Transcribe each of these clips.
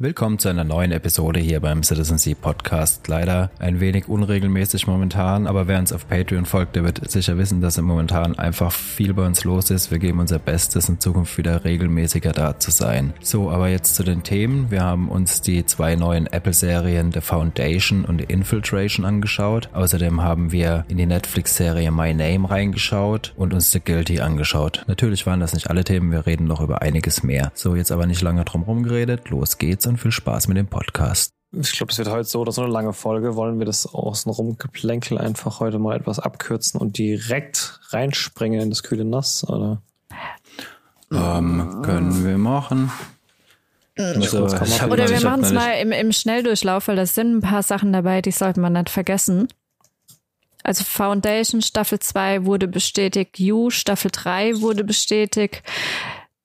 Willkommen zu einer neuen Episode hier beim Citizen Sea Podcast. Leider ein wenig unregelmäßig momentan, aber wer uns auf Patreon folgt, der wird sicher wissen, dass im momentan einfach viel bei uns los ist. Wir geben unser Bestes, in Zukunft wieder regelmäßiger da zu sein. So, aber jetzt zu den Themen. Wir haben uns die zwei neuen Apple-Serien The Foundation und Infiltration angeschaut. Außerdem haben wir in die Netflix-Serie My Name reingeschaut und uns The Guilty angeschaut. Natürlich waren das nicht alle Themen, wir reden noch über einiges mehr. So, jetzt aber nicht lange drum rumgeredet. Los geht's und viel Spaß mit dem Podcast. Ich glaube, es wird heute so oder so eine lange Folge. Wollen wir das außenrum Geplänkel einfach heute mal etwas abkürzen und direkt reinspringen in das kühle Nass, oder? Ähm, können wir machen. Also, oder wir machen es mal im, im Schnelldurchlauf, weil da sind ein paar Sachen dabei, die sollte man nicht vergessen. Also Foundation Staffel 2 wurde bestätigt, You Staffel 3 wurde bestätigt,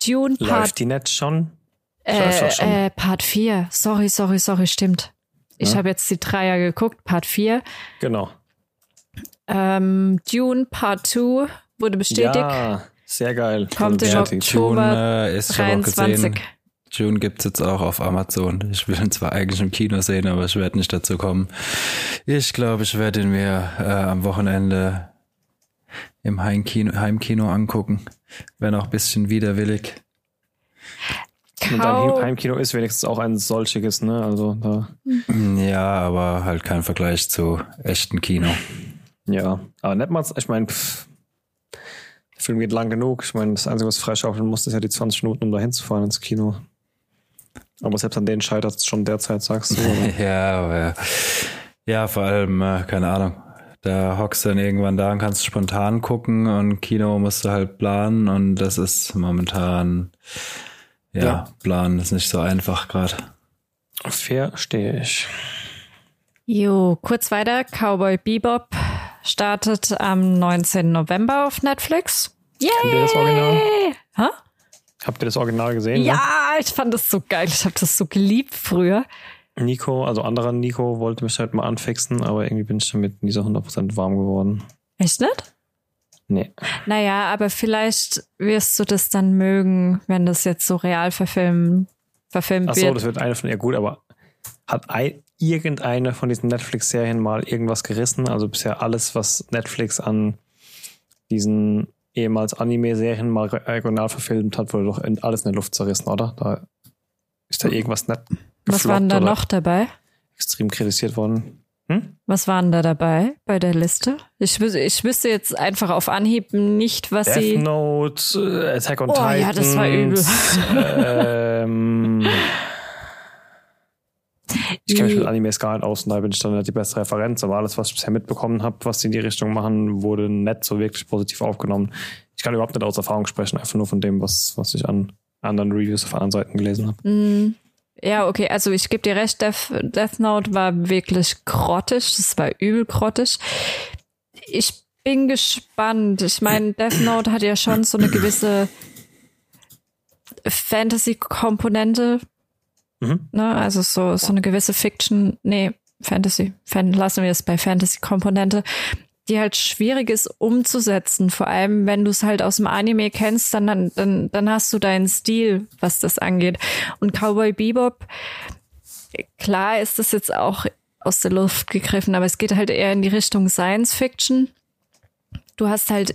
Dune Part... Läuft die nicht schon? Äh, äh, Part 4. Sorry, sorry, sorry, stimmt. Ich ja? habe jetzt die Dreier geguckt, Part 4. Genau. Ähm, Dune Part 2 wurde bestätigt. Ja, sehr geil. Kommt im Oktober Dune, äh, ist 23. June gibt's jetzt auch auf Amazon. Ich will ihn zwar eigentlich im Kino sehen, aber ich werde nicht dazu kommen. Ich glaube, ich werde ihn mir äh, am Wochenende im Heimkino, Heimkino angucken. Wenn auch bisschen widerwillig. Und dein Heimkino ist wenigstens auch ein solchiges, ne? Also da. Ja, aber halt kein Vergleich zu echten Kino. Ja, aber nett mal, ich meine, der Film geht lang genug. Ich meine, das Einzige, was freischaufeln muss, ist ja die 20 Minuten, um da hinzufahren ins Kino. Aber selbst an denen scheitert es schon derzeit, sagst du. ja, aber ja, vor allem, äh, keine Ahnung. Da hockst du dann irgendwann da und kannst spontan gucken und Kino musst du halt planen und das ist momentan ja, ja. planen ist nicht so einfach gerade. Verstehe ich. Jo, kurz weiter. Cowboy Bebop startet am 19. November auf Netflix. Yay! Kennt ihr das Original? Ha? Habt ihr das Original gesehen? Ja, ne? ich fand das so geil. Ich habe das so geliebt früher. Nico, also anderer Nico, wollte mich halt mal anfixen, aber irgendwie bin ich damit nie so 100% warm geworden. Echt nicht? Nee. Naja, aber vielleicht wirst du das dann mögen, wenn das jetzt so real verfilmt, verfilmt Ach so, wird. das wird eine von ihr gut, aber hat ein, irgendeine von diesen Netflix-Serien mal irgendwas gerissen? Also bisher alles, was Netflix an diesen ehemals Anime-Serien mal regional verfilmt hat, wurde doch alles in der Luft zerrissen, oder? Da ist da irgendwas nett. Was war denn da noch dabei? Extrem kritisiert worden. Hm? Was waren da dabei bei der Liste? Ich, ich wüsste jetzt einfach auf Anhieb nicht, was Death sie. Note, äh, Attack on oh, Titan. ja, das war übel. ähm, ich kenne mich mit Animes gar nicht aus und da bin ich dann die beste Referenz, aber alles, was ich bisher mitbekommen habe, was sie in die Richtung machen, wurde nicht so wirklich positiv aufgenommen. Ich kann überhaupt nicht aus Erfahrung sprechen, einfach nur von dem, was, was ich an anderen Reviews auf anderen Seiten gelesen habe. Mm. Ja, okay, also ich gebe dir recht, Death, Death Note war wirklich grottig, das war übel grottig. Ich bin gespannt. Ich meine, Death Note hat ja schon so eine gewisse Fantasy-Komponente. Mhm. Ne? Also so, so eine gewisse Fiction, nee, Fantasy, Fan, lassen wir es bei Fantasy-Komponente die halt schwierig ist umzusetzen. Vor allem, wenn du es halt aus dem Anime kennst, dann, dann, dann hast du deinen Stil, was das angeht. Und Cowboy Bebop, klar ist das jetzt auch aus der Luft gegriffen, aber es geht halt eher in die Richtung Science Fiction. Du hast halt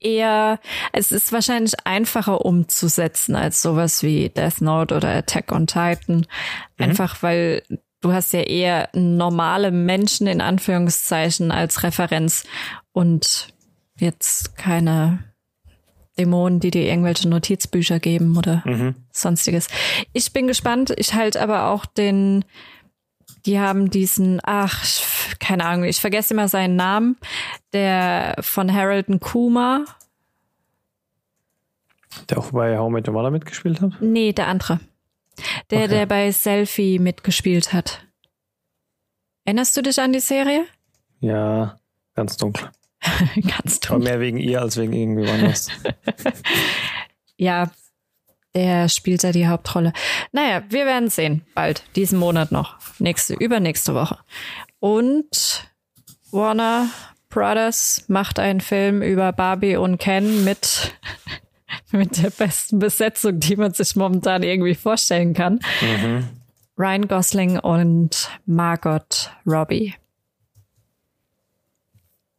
eher, es ist wahrscheinlich einfacher umzusetzen als sowas wie Death Note oder Attack on Titan. Mhm. Einfach weil du hast ja eher normale Menschen in Anführungszeichen als Referenz und jetzt keine Dämonen, die dir irgendwelche Notizbücher geben oder mhm. sonstiges. Ich bin gespannt. Ich halte aber auch den, die haben diesen, ach, keine Ahnung, ich vergesse immer seinen Namen, der von Harold Kuma. Der auch bei How Met Your Mother mitgespielt hat? Nee, der andere. Der, okay. der bei Selfie mitgespielt hat. Erinnerst du dich an die Serie? Ja, ganz dunkel. ganz dunkel. Aber mehr wegen ihr als wegen irgendwie anders. ja, der spielt ja die Hauptrolle. Naja, wir werden sehen. Bald. Diesen Monat noch. Nächste, übernächste Woche. Und Warner Brothers macht einen Film über Barbie und Ken mit mit der besten Besetzung, die man sich momentan irgendwie vorstellen kann. Mhm. Ryan Gosling und Margot Robbie.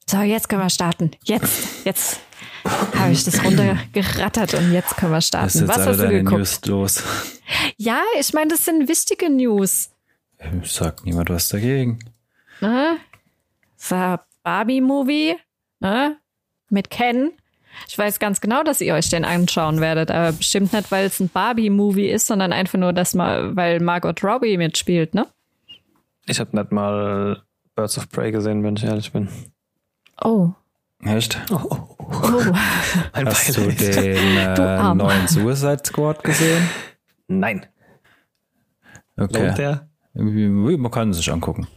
So, jetzt können wir starten. Jetzt, jetzt habe ich das runtergerattert und jetzt können wir starten. Was hast du geguckt? News los? Ja, ich meine, das sind wichtige News. Sagt niemand was dagegen. Ne? So, Barbie-Movie ne? mit Ken. Ich weiß ganz genau, dass ihr euch den anschauen werdet, aber bestimmt nicht, weil es ein Barbie-Movie ist, sondern einfach nur, dass mal, weil Margot Robbie mitspielt, ne? Ich habe nicht mal Birds of Prey gesehen, wenn ich ehrlich bin. Oh. Echt? Oh. oh, oh. Hast du den äh, du neuen Suicide Squad gesehen? Nein. Okay. der? Man kann es sich angucken.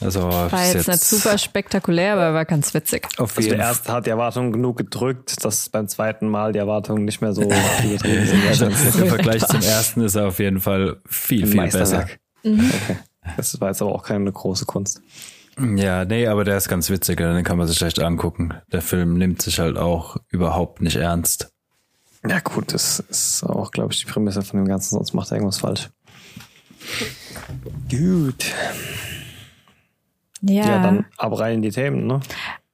Also, war jetzt, jetzt, nicht super spektakulär, aber war ganz witzig. Auf also der erste hat die Erwartung genug gedrückt, dass beim zweiten Mal die Erwartungen nicht mehr so übertrieben sind. Also Im Vergleich zum ersten ist er auf jeden Fall viel, viel besser. Mhm. Okay. Das war jetzt aber auch keine große Kunst. Ja, nee, aber der ist ganz witzig, den kann man sich echt angucken. Der Film nimmt sich halt auch überhaupt nicht ernst. Ja, gut, das ist auch, glaube ich, die Prämisse von dem Ganzen, sonst macht er irgendwas falsch. Gut. Ja. ja, dann ab rein in die Themen, ne?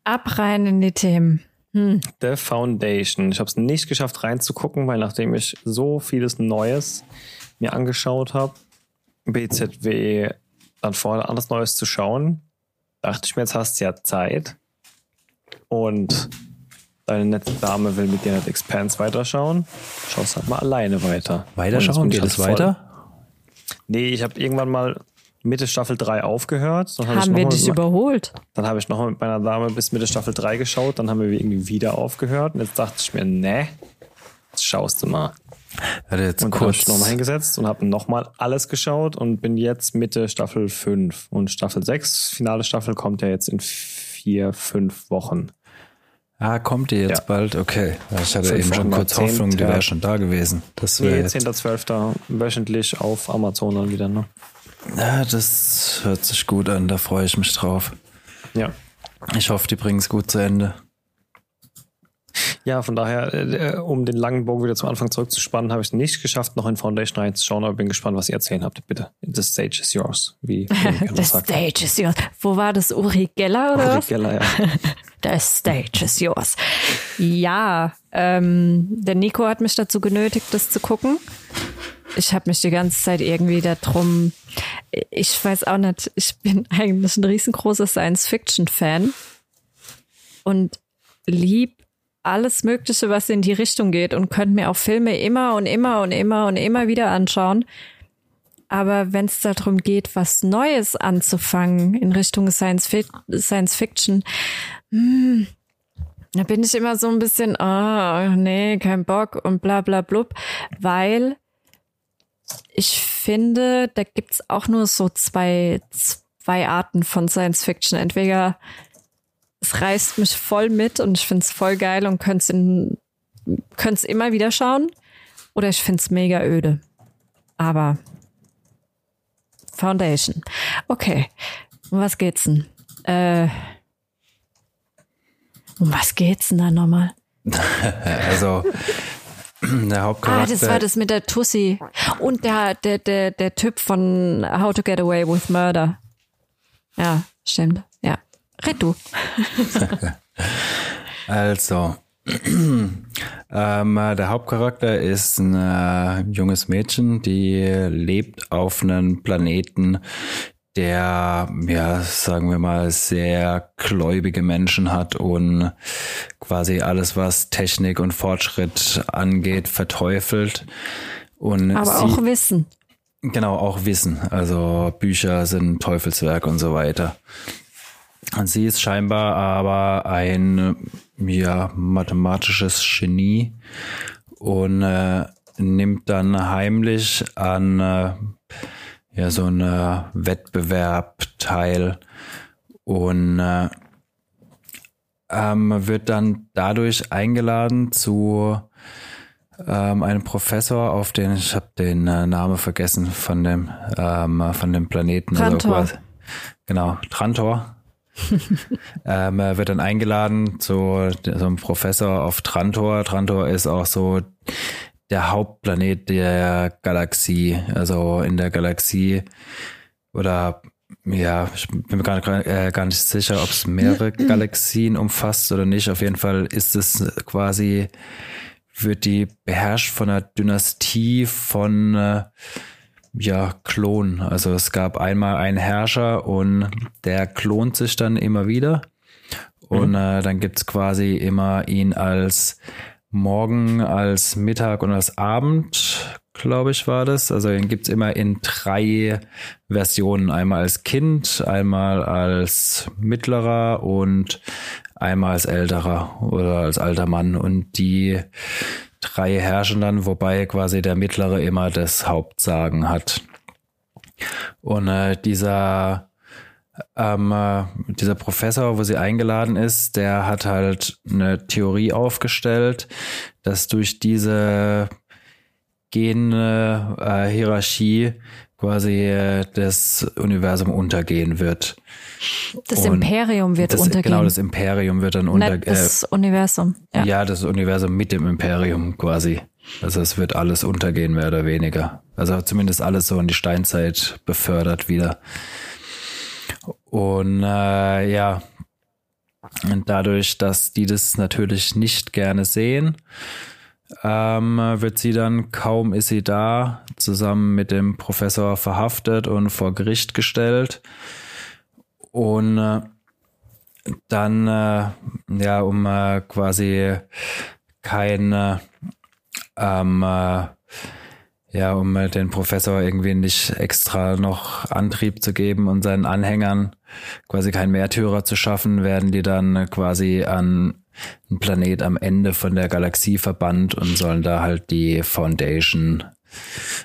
Ab rein in die Themen. Hm. The Foundation. Ich habe es nicht geschafft reinzugucken, weil nachdem ich so vieles Neues mir angeschaut habe, BZW dann vorher alles Neues zu schauen, dachte ich mir, jetzt hast du ja Zeit. Und deine nette Dame will mit dir nicht Expanse weiterschauen. Schaust halt mal alleine weiter. Weiterschauen? Geht es halt weiter? Nee, ich habe irgendwann mal Mitte Staffel 3 aufgehört. Dann haben wir dich überholt? Dann habe ich noch mal mit meiner Dame bis Mitte Staffel 3 geschaut. Dann haben wir irgendwie wieder aufgehört. Und jetzt dachte ich mir, ne, jetzt schaust du mal. Hatte jetzt und kurz ich nochmal hingesetzt und habe nochmal alles geschaut und bin jetzt Mitte Staffel 5. Und Staffel 6, finale Staffel, kommt ja jetzt in vier, fünf Wochen. Ah, kommt die jetzt ja. bald? Okay. Ich hatte eben schon kurz Hoffnung, die wäre schon da gewesen. Das nee, 10.12. wöchentlich auf Amazon dann wieder, ne? Ja, das hört sich gut an, da freue ich mich drauf. Ja. Ich hoffe, die bringen es gut zu Ende. Ja, von daher, äh, um den langen Bogen wieder zum Anfang zurückzuspannen, habe ich es nicht geschafft, noch in Foundation reinzuschauen, aber bin gespannt, was ihr erzählen habt. Bitte. The stage is yours. Wie The stage is yours. Wo war das? Uri Geller oder Uri? Geller, ja. The stage is yours. Ja, ähm, der Nico hat mich dazu genötigt, das zu gucken. Ich habe mich die ganze Zeit irgendwie darum, ich weiß auch nicht, ich bin eigentlich ein riesengroßer Science-Fiction-Fan und lieb alles Mögliche, was in die Richtung geht und könnte mir auch Filme immer und immer und immer und immer wieder anschauen. Aber wenn es darum geht, was Neues anzufangen in Richtung Science, Fi Science Fiction, hm, da bin ich immer so ein bisschen, oh, nee, kein Bock und bla bla blub, weil ich finde, da gibt's auch nur so zwei, zwei Arten von Science Fiction. Entweder es reißt mich voll mit und ich find's voll geil und könnte es immer wieder schauen. Oder ich find's mega öde. Aber Foundation. Okay. Um was geht's denn? Äh, um was geht's denn da nochmal? also, der Hauptcharakter. Ah, das war das mit der Tussi. Und der, der, der, der Typ von How to Get Away with Murder. Ja, stimmt. Ja. Red du. also, ähm, der Hauptcharakter ist ein äh, junges Mädchen, die lebt auf einem Planeten, der, ja, sagen wir mal, sehr gläubige Menschen hat und quasi alles, was Technik und Fortschritt angeht, verteufelt. Und Aber sie, auch Wissen. Genau, auch Wissen. Also Bücher sind Teufelswerk und so weiter. Und sie ist scheinbar aber ein ja, mathematisches Genie und äh, nimmt dann heimlich an äh, ja so ein Wettbewerb teil und äh, ähm, wird dann dadurch eingeladen zu ähm, einem Professor, auf den ich habe den äh, Namen vergessen von dem ähm, von dem Planeten. Trantor. Also genau, Trantor. ähm, er wird dann eingeladen zu so einem Professor auf Trantor. Trantor ist auch so der Hauptplanet der Galaxie. Also in der Galaxie oder ja, ich bin mir gar nicht, äh, gar nicht sicher, ob es mehrere Galaxien umfasst oder nicht. Auf jeden Fall ist es quasi, wird die beherrscht von einer Dynastie von äh, ja, Klon. Also es gab einmal einen Herrscher und der klont sich dann immer wieder. Und mhm. äh, dann gibt's quasi immer ihn als Morgen, als Mittag und als Abend, glaube ich, war das. Also ihn gibt's immer in drei Versionen. Einmal als Kind, einmal als mittlerer und einmal als älterer oder als alter Mann. Und die drei herrschen dann, wobei quasi der Mittlere immer das Hauptsagen hat. Und äh, dieser ähm, äh, dieser Professor, wo sie eingeladen ist, der hat halt eine Theorie aufgestellt, dass durch diese gene äh, Hierarchie quasi äh, das Universum untergehen wird. Das Und Imperium wird das, untergehen. Genau, das Imperium wird dann untergehen. Das äh, Universum. Ja. ja, das Universum mit dem Imperium quasi. Also es wird alles untergehen, mehr oder weniger. Also zumindest alles so in die Steinzeit befördert wieder. Und äh, ja, und dadurch, dass die das natürlich nicht gerne sehen, ähm, wird sie dann, kaum ist sie da, zusammen mit dem Professor verhaftet und vor Gericht gestellt. Und äh, dann, äh, ja, um äh, quasi keine, ähm, äh, ja, um den Professor irgendwie nicht extra noch Antrieb zu geben und seinen Anhängern quasi keinen Märtyrer zu schaffen, werden die dann quasi an ein Planet am Ende von der Galaxie verbannt und sollen da halt die Foundation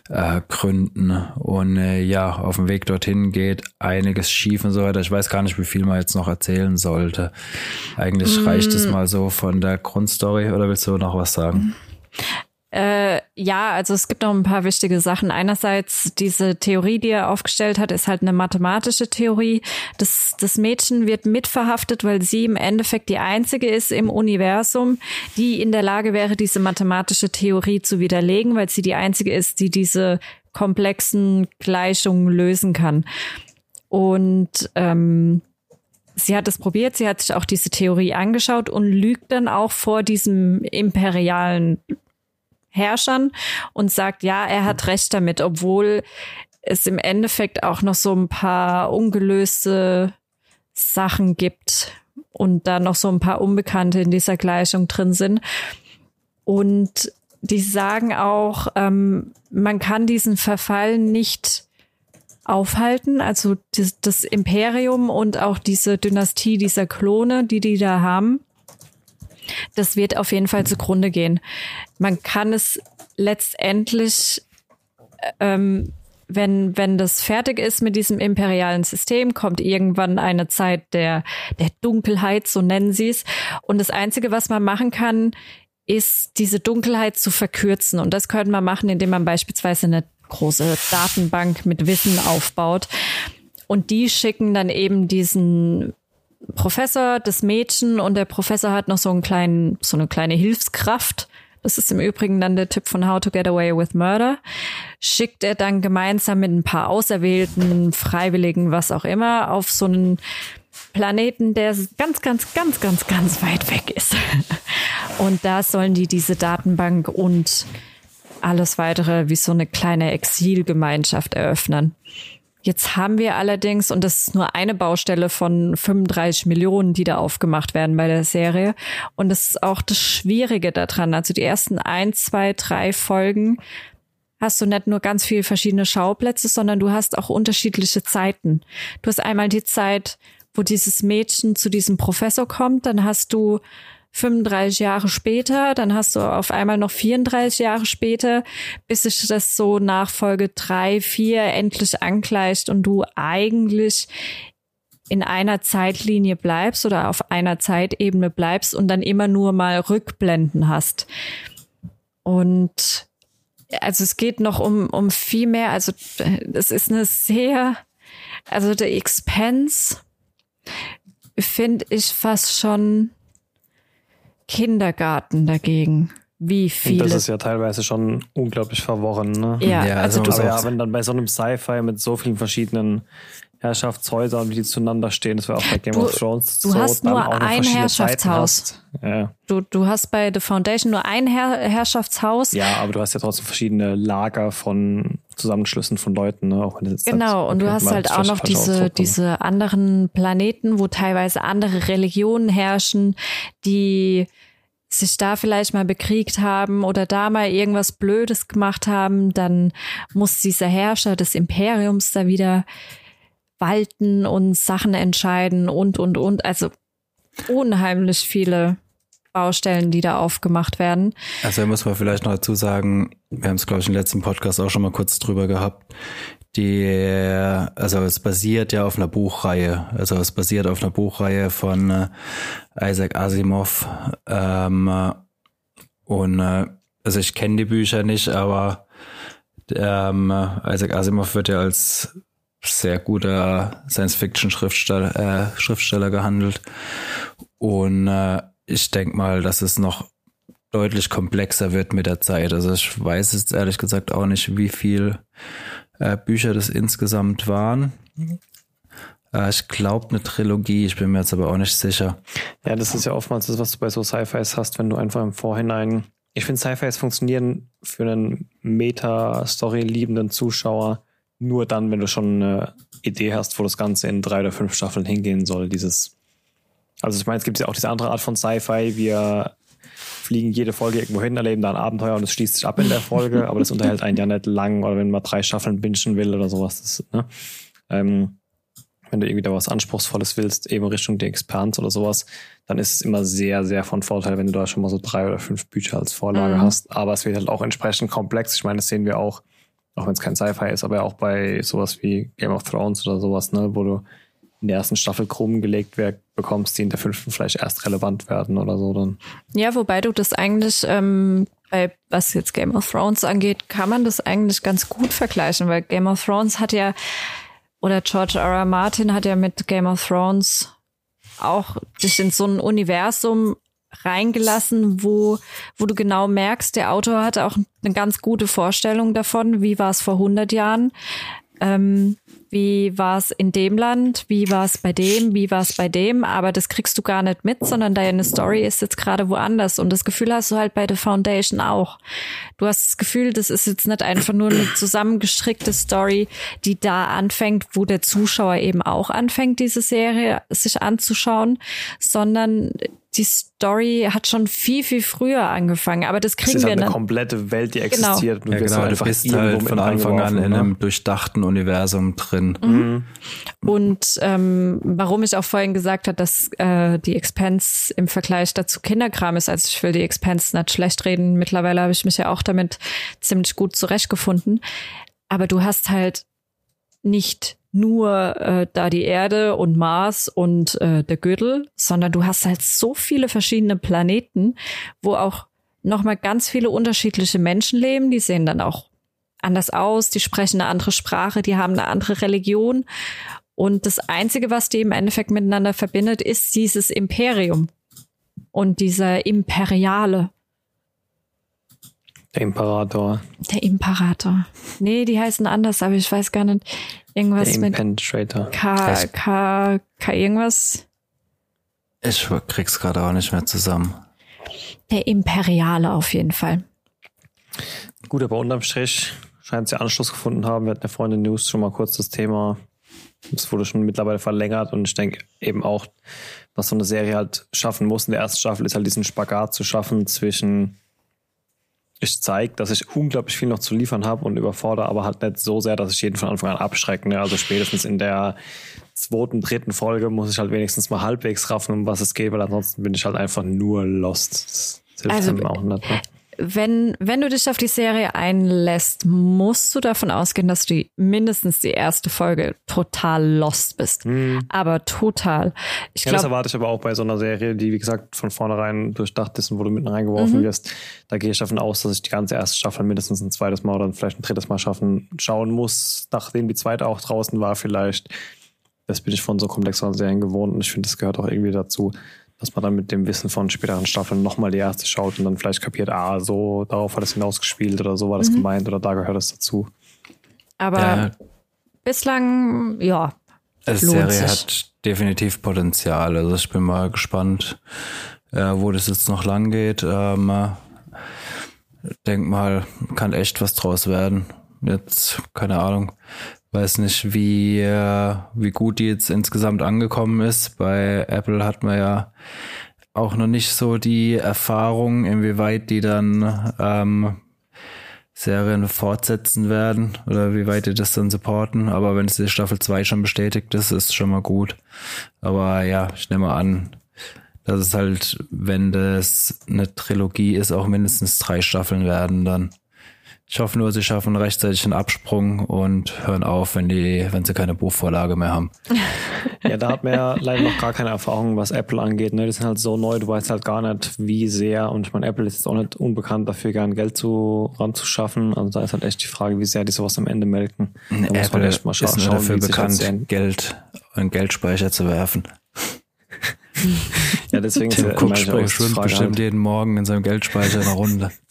äh, gründen. Und äh, ja, auf dem Weg dorthin geht einiges schief und so weiter. Ich weiß gar nicht, wie viel man jetzt noch erzählen sollte. Eigentlich mm. reicht es mal so von der Grundstory oder willst du noch was sagen? Äh, ja, also es gibt noch ein paar wichtige Sachen. Einerseits diese Theorie, die er aufgestellt hat, ist halt eine mathematische Theorie. Das, das Mädchen wird mitverhaftet, weil sie im Endeffekt die einzige ist im Universum, die in der Lage wäre, diese mathematische Theorie zu widerlegen, weil sie die einzige ist, die diese komplexen Gleichungen lösen kann. Und ähm, sie hat es probiert, sie hat sich auch diese Theorie angeschaut und lügt dann auch vor diesem imperialen Herrschern und sagt, ja, er hat recht damit, obwohl es im Endeffekt auch noch so ein paar ungelöste Sachen gibt und da noch so ein paar Unbekannte in dieser Gleichung drin sind. Und die sagen auch, ähm, man kann diesen Verfall nicht aufhalten. Also das, das Imperium und auch diese Dynastie dieser Klone, die die da haben, das wird auf jeden Fall zugrunde gehen. Man kann es letztendlich, ähm, wenn, wenn das fertig ist mit diesem imperialen System, kommt irgendwann eine Zeit der, der Dunkelheit, so nennen sie es. Und das Einzige, was man machen kann, ist diese Dunkelheit zu verkürzen. Und das könnte man machen, indem man beispielsweise eine große Datenbank mit Wissen aufbaut. Und die schicken dann eben diesen Professor, das Mädchen und der Professor hat noch so einen kleinen, so eine kleine Hilfskraft. Das ist im Übrigen dann der Tipp von How to Get Away with Murder. Schickt er dann gemeinsam mit ein paar Auserwählten, Freiwilligen, was auch immer, auf so einen Planeten, der ganz, ganz, ganz, ganz, ganz weit weg ist. Und da sollen die diese Datenbank und alles weitere wie so eine kleine Exilgemeinschaft eröffnen. Jetzt haben wir allerdings, und das ist nur eine Baustelle von 35 Millionen, die da aufgemacht werden bei der Serie. Und das ist auch das Schwierige daran. Also die ersten ein, zwei, drei Folgen hast du nicht nur ganz viele verschiedene Schauplätze, sondern du hast auch unterschiedliche Zeiten. Du hast einmal die Zeit, wo dieses Mädchen zu diesem Professor kommt, dann hast du 35 Jahre später, dann hast du auf einmal noch 34 Jahre später, bis sich das so nach Folge drei, vier endlich angleicht und du eigentlich in einer Zeitlinie bleibst oder auf einer Zeitebene bleibst und dann immer nur mal Rückblenden hast. Und also es geht noch um, um viel mehr. Also es ist eine sehr, also der Expense finde ich fast schon Kindergarten dagegen. Wie viele. Und das ist ja teilweise schon unglaublich verworren, ne? Ja, ja also, also du, aber ja, wenn dann bei so einem Sci-Fi mit so vielen verschiedenen Herrschaftshäuser und wie die zueinander stehen. Das wäre auch bei Game du, of Thrones du so. hast nur ein Herrschaftshaus. Ja. Du, du hast bei The Foundation nur ein Herr Herrschaftshaus. Ja, aber du hast ja trotzdem verschiedene Lager von Zusammenschlüssen von Leuten. Ne? Auch wenn genau, und okay, du hast halt auch noch diese, diese anderen Planeten, wo teilweise andere Religionen herrschen, die sich da vielleicht mal bekriegt haben oder da mal irgendwas Blödes gemacht haben, dann muss dieser Herrscher des Imperiums da wieder walten und Sachen entscheiden und, und, und. Also unheimlich viele Baustellen, die da aufgemacht werden. Also muss man vielleicht noch dazu sagen, wir haben es, glaube ich, im letzten Podcast auch schon mal kurz drüber gehabt. Die, also es basiert ja auf einer Buchreihe. Also es basiert auf einer Buchreihe von äh, Isaac Asimov. Ähm, und äh, also ich kenne die Bücher nicht, aber ähm, Isaac Asimov wird ja als sehr guter Science-Fiction-Schriftsteller äh, Schriftsteller gehandelt. Und äh, ich denke mal, dass es noch deutlich komplexer wird mit der Zeit. Also ich weiß jetzt ehrlich gesagt auch nicht, wie viel äh, Bücher das insgesamt waren. Äh, ich glaube eine Trilogie, ich bin mir jetzt aber auch nicht sicher. Ja, das ist ja oftmals das, was du bei so Sci-Fis hast, wenn du einfach im Vorhinein. Ich finde, Sci-Fis funktionieren für einen Meta-Story liebenden Zuschauer nur dann, wenn du schon eine Idee hast, wo das Ganze in drei oder fünf Staffeln hingehen soll. Dieses, also ich meine, es gibt ja auch diese andere Art von Sci-Fi. Wir fliegen jede Folge irgendwo hin, erleben da ein Abenteuer und es schließt sich ab in der Folge, aber das unterhält einen ja nicht lang oder wenn man drei Staffeln bingen will oder sowas. Das, ne? ähm, wenn du irgendwie da was Anspruchsvolles willst, eben Richtung The Expanse oder sowas, dann ist es immer sehr, sehr von Vorteil, wenn du da schon mal so drei oder fünf Bücher als Vorlage mhm. hast. Aber es wird halt auch entsprechend komplex. Ich meine, das sehen wir auch auch wenn es kein Sci-Fi ist, aber auch bei sowas wie Game of Thrones oder sowas, ne, wo du in der ersten Staffel Krumm gelegt bekommst, die in der fünften vielleicht erst relevant werden oder so dann. Ja, wobei du das eigentlich ähm, bei was jetzt Game of Thrones angeht, kann man das eigentlich ganz gut vergleichen, weil Game of Thrones hat ja oder George R. R. Martin hat ja mit Game of Thrones auch dich in so ein Universum reingelassen, wo, wo du genau merkst, der Autor hatte auch eine ganz gute Vorstellung davon, wie war es vor 100 Jahren, ähm, wie war es in dem Land, wie war es bei dem, wie war es bei dem, aber das kriegst du gar nicht mit, sondern deine Story ist jetzt gerade woanders. Und das Gefühl hast du halt bei The Foundation auch. Du hast das Gefühl, das ist jetzt nicht einfach nur eine zusammengestrickte Story, die da anfängt, wo der Zuschauer eben auch anfängt, diese Serie sich anzuschauen, sondern die Story hat schon viel, viel früher angefangen, aber das kriegen das ist halt wir eine komplette Welt, die genau. existiert. Genau. Ja, genau, du bist halt von Anfang an in einem durchdachten Universum drin. Mhm. Und ähm, warum ich auch vorhin gesagt habe, dass äh, die Expense im Vergleich dazu Kinderkram ist, also ich will die Expense nicht schlecht reden, mittlerweile habe ich mich ja auch damit ziemlich gut zurechtgefunden, aber du hast halt nicht nur äh, da die Erde und Mars und äh, der Gürtel, sondern du hast halt so viele verschiedene Planeten, wo auch nochmal ganz viele unterschiedliche Menschen leben. Die sehen dann auch anders aus, die sprechen eine andere Sprache, die haben eine andere Religion. Und das Einzige, was die im Endeffekt miteinander verbindet, ist dieses Imperium und dieser Imperiale. Der Imperator. Der Imperator. Nee, die heißen anders, aber ich weiß gar nicht. Irgendwas Der Impenetrator. mit K, K, K, irgendwas. Ich krieg's gerade auch nicht mehr zusammen. Der Imperiale auf jeden Fall. Gut, aber unterm Strich scheint sie Anschluss gefunden haben. Wir hatten ja vorhin in News schon mal kurz das Thema. Es wurde schon mittlerweile verlängert und ich denke eben auch, was so eine Serie halt schaffen muss in der ersten Staffel, ist halt diesen Spagat zu schaffen zwischen ich zeige, dass ich unglaublich viel noch zu liefern habe und überfordere, aber halt nicht so sehr, dass ich jeden von Anfang an abschrecke. Ne? Also spätestens in der zweiten, dritten Folge muss ich halt wenigstens mal halbwegs raffen, um was es geht, weil ansonsten bin ich halt einfach nur lost. Das hilft also, auch nicht. Ne? Wenn, wenn du dich auf die Serie einlässt, musst du davon ausgehen, dass du mindestens die erste Folge total lost bist. Mhm. Aber total. Ich ja, das erwarte ich aber auch bei so einer Serie, die, wie gesagt, von vornherein durchdacht ist und wo du mitten reingeworfen mhm. wirst. Da gehe ich davon aus, dass ich die ganze erste Staffel mindestens ein zweites Mal oder vielleicht ein drittes Mal schaffen, schauen muss, nachdem die zweite auch draußen war vielleicht. das bin ich von so komplexeren Serien gewohnt und ich finde, das gehört auch irgendwie dazu, dass man dann mit dem Wissen von späteren Staffeln nochmal die erste schaut und dann vielleicht kapiert, ah, so, darauf hat es hinausgespielt oder so war das mhm. gemeint oder da gehört es dazu. Aber ja. bislang, ja. Die Serie sich. hat definitiv Potenzial. Also ich bin mal gespannt, äh, wo das jetzt noch lang geht. Ähm, denk mal, kann echt was draus werden. Jetzt, keine Ahnung, weiß nicht, wie, äh, wie gut die jetzt insgesamt angekommen ist. Bei Apple hat man ja auch noch nicht so die Erfahrung, inwieweit die dann ähm, Serien fortsetzen werden oder wie weit die das dann supporten. Aber wenn es die Staffel 2 schon bestätigt ist, ist schon mal gut. Aber ja, ich nehme an, dass es halt, wenn das eine Trilogie ist, auch mindestens drei Staffeln werden dann. Ich hoffe nur, sie schaffen rechtzeitig einen Absprung und hören auf, wenn die, wenn sie keine Buchvorlage mehr haben. Ja, da hat man ja leider noch gar keine Erfahrung, was Apple angeht. Ne? Die sind halt so neu, du weißt halt gar nicht, wie sehr. Und ich meine, Apple ist jetzt auch nicht unbekannt dafür, gern Geld zu, ranzuschaffen. Also da ist halt echt die Frage, wie sehr die sowas am Ende melken. Da Apple muss man echt mal scha ist schauen, dafür bekannt, Geld in Geldspeicher zu werfen. ja, deswegen Tim Cook schwimmt bestimmt halt. jeden Morgen in seinem Geldspeicher eine Runde.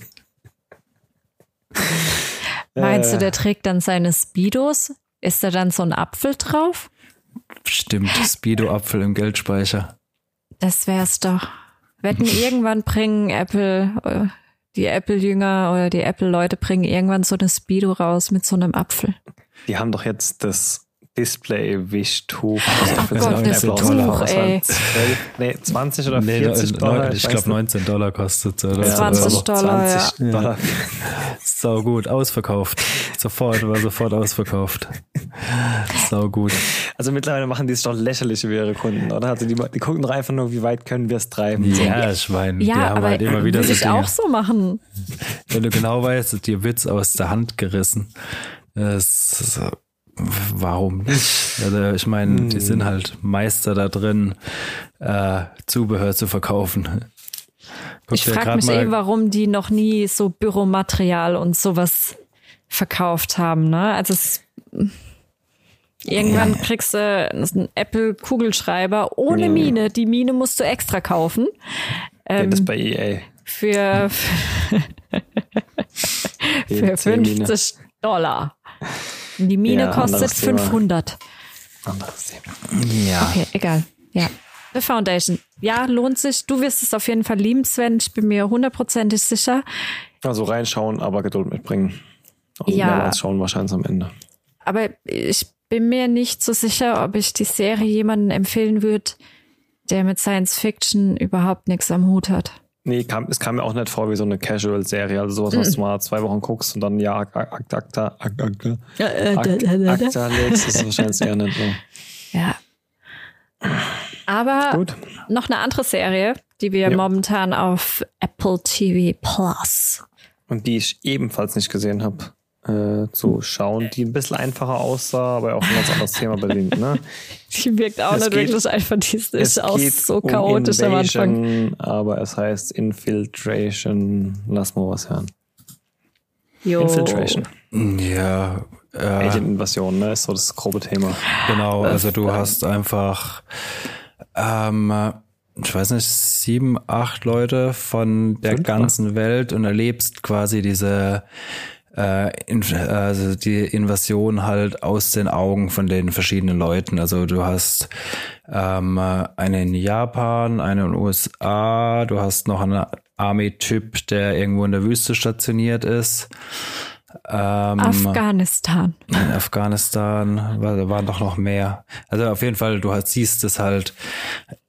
Meinst du, der trägt dann seine Speedos? Ist da dann so ein Apfel drauf? Stimmt, Speedo-Apfel im Geldspeicher. Das wär's doch. Wetten, irgendwann bringen Apple, äh, die Apple-Jünger oder die Apple-Leute bringen irgendwann so eine Speedo raus mit so einem Apfel. Die haben doch jetzt das Display-Wischtuch. Oh Gott, das Tuch, ey. 12, nee, 20 oder 40 nee, Dollar. Ich, glaube 19 Dollar kostet oder? 20 Dollar, 20 ja. Dollar. Sau gut, ausverkauft. Sofort, war sofort ausverkauft. Sau gut. Also mittlerweile machen die es doch lächerlich über ihre Kunden, oder? Also die, die gucken doch einfach nur, wie weit können wir es treiben. Ja, ich meine, ja, die haben aber halt immer wieder würde so ich auch so machen. Wenn du genau weißt, ist dir Witz aus der Hand gerissen. Das ist warum nicht? Also ich meine, die hm. sind halt Meister da drin, äh, Zubehör zu verkaufen. Guck ich frage mich mal, eh, warum die noch nie so Büromaterial und sowas verkauft haben. Ne? Also es, irgendwann kriegst du einen Apple-Kugelschreiber ohne. Mine. Die Mine musst du extra kaufen. Ähm, das bei EA. Für, für 50 Dollar. Die Mine ja, kostet 500. Anderes Thema. Ja. Okay, egal. Ja. The Foundation. Ja, lohnt sich. Du wirst es auf jeden Fall lieben, Sven. Ich bin mir hundertprozentig sicher. Also reinschauen, aber Geduld mitbringen. Also ja. schauen wahrscheinlich am Ende. Aber ich bin mir nicht so sicher, ob ich die Serie jemandem empfehlen würde, der mit Science Fiction überhaupt nichts am Hut hat. Nee, kam, es kam mir auch nicht vor wie so eine Casual-Serie, also sowas, was du mal zwei Wochen guckst und dann ja, Akta, Akta, Akta, Akta legst, ist wahrscheinlich eher nicht so. Ja. Aber Gut. noch eine andere Serie, die wir ja. momentan auf Apple TV Plus. Und die ich ebenfalls nicht gesehen habe äh, zu schauen, die ein bisschen einfacher aussah, aber auch ein ganz anderes Thema bedient. Ne? Die wirkt auch es nicht geht, wirklich einfach, die ist auch so chaotisch um am Anfang. Aber es heißt Infiltration. Lass mal was hören. Jo. Infiltration. Ja. Äh, Agent-Invasion, ne, ist so das grobe Thema. Genau, also du hast einfach ähm, ich weiß nicht, sieben, acht Leute von der Fünf, ganzen Welt und erlebst quasi diese äh, also die Invasion halt aus den Augen von den verschiedenen Leuten. Also du hast ähm, eine in Japan, eine in den USA, du hast noch einen Army-Typ, der irgendwo in der Wüste stationiert ist. Ähm, Afghanistan. In Afghanistan war, waren doch noch mehr. Also auf jeden Fall, du siehst es halt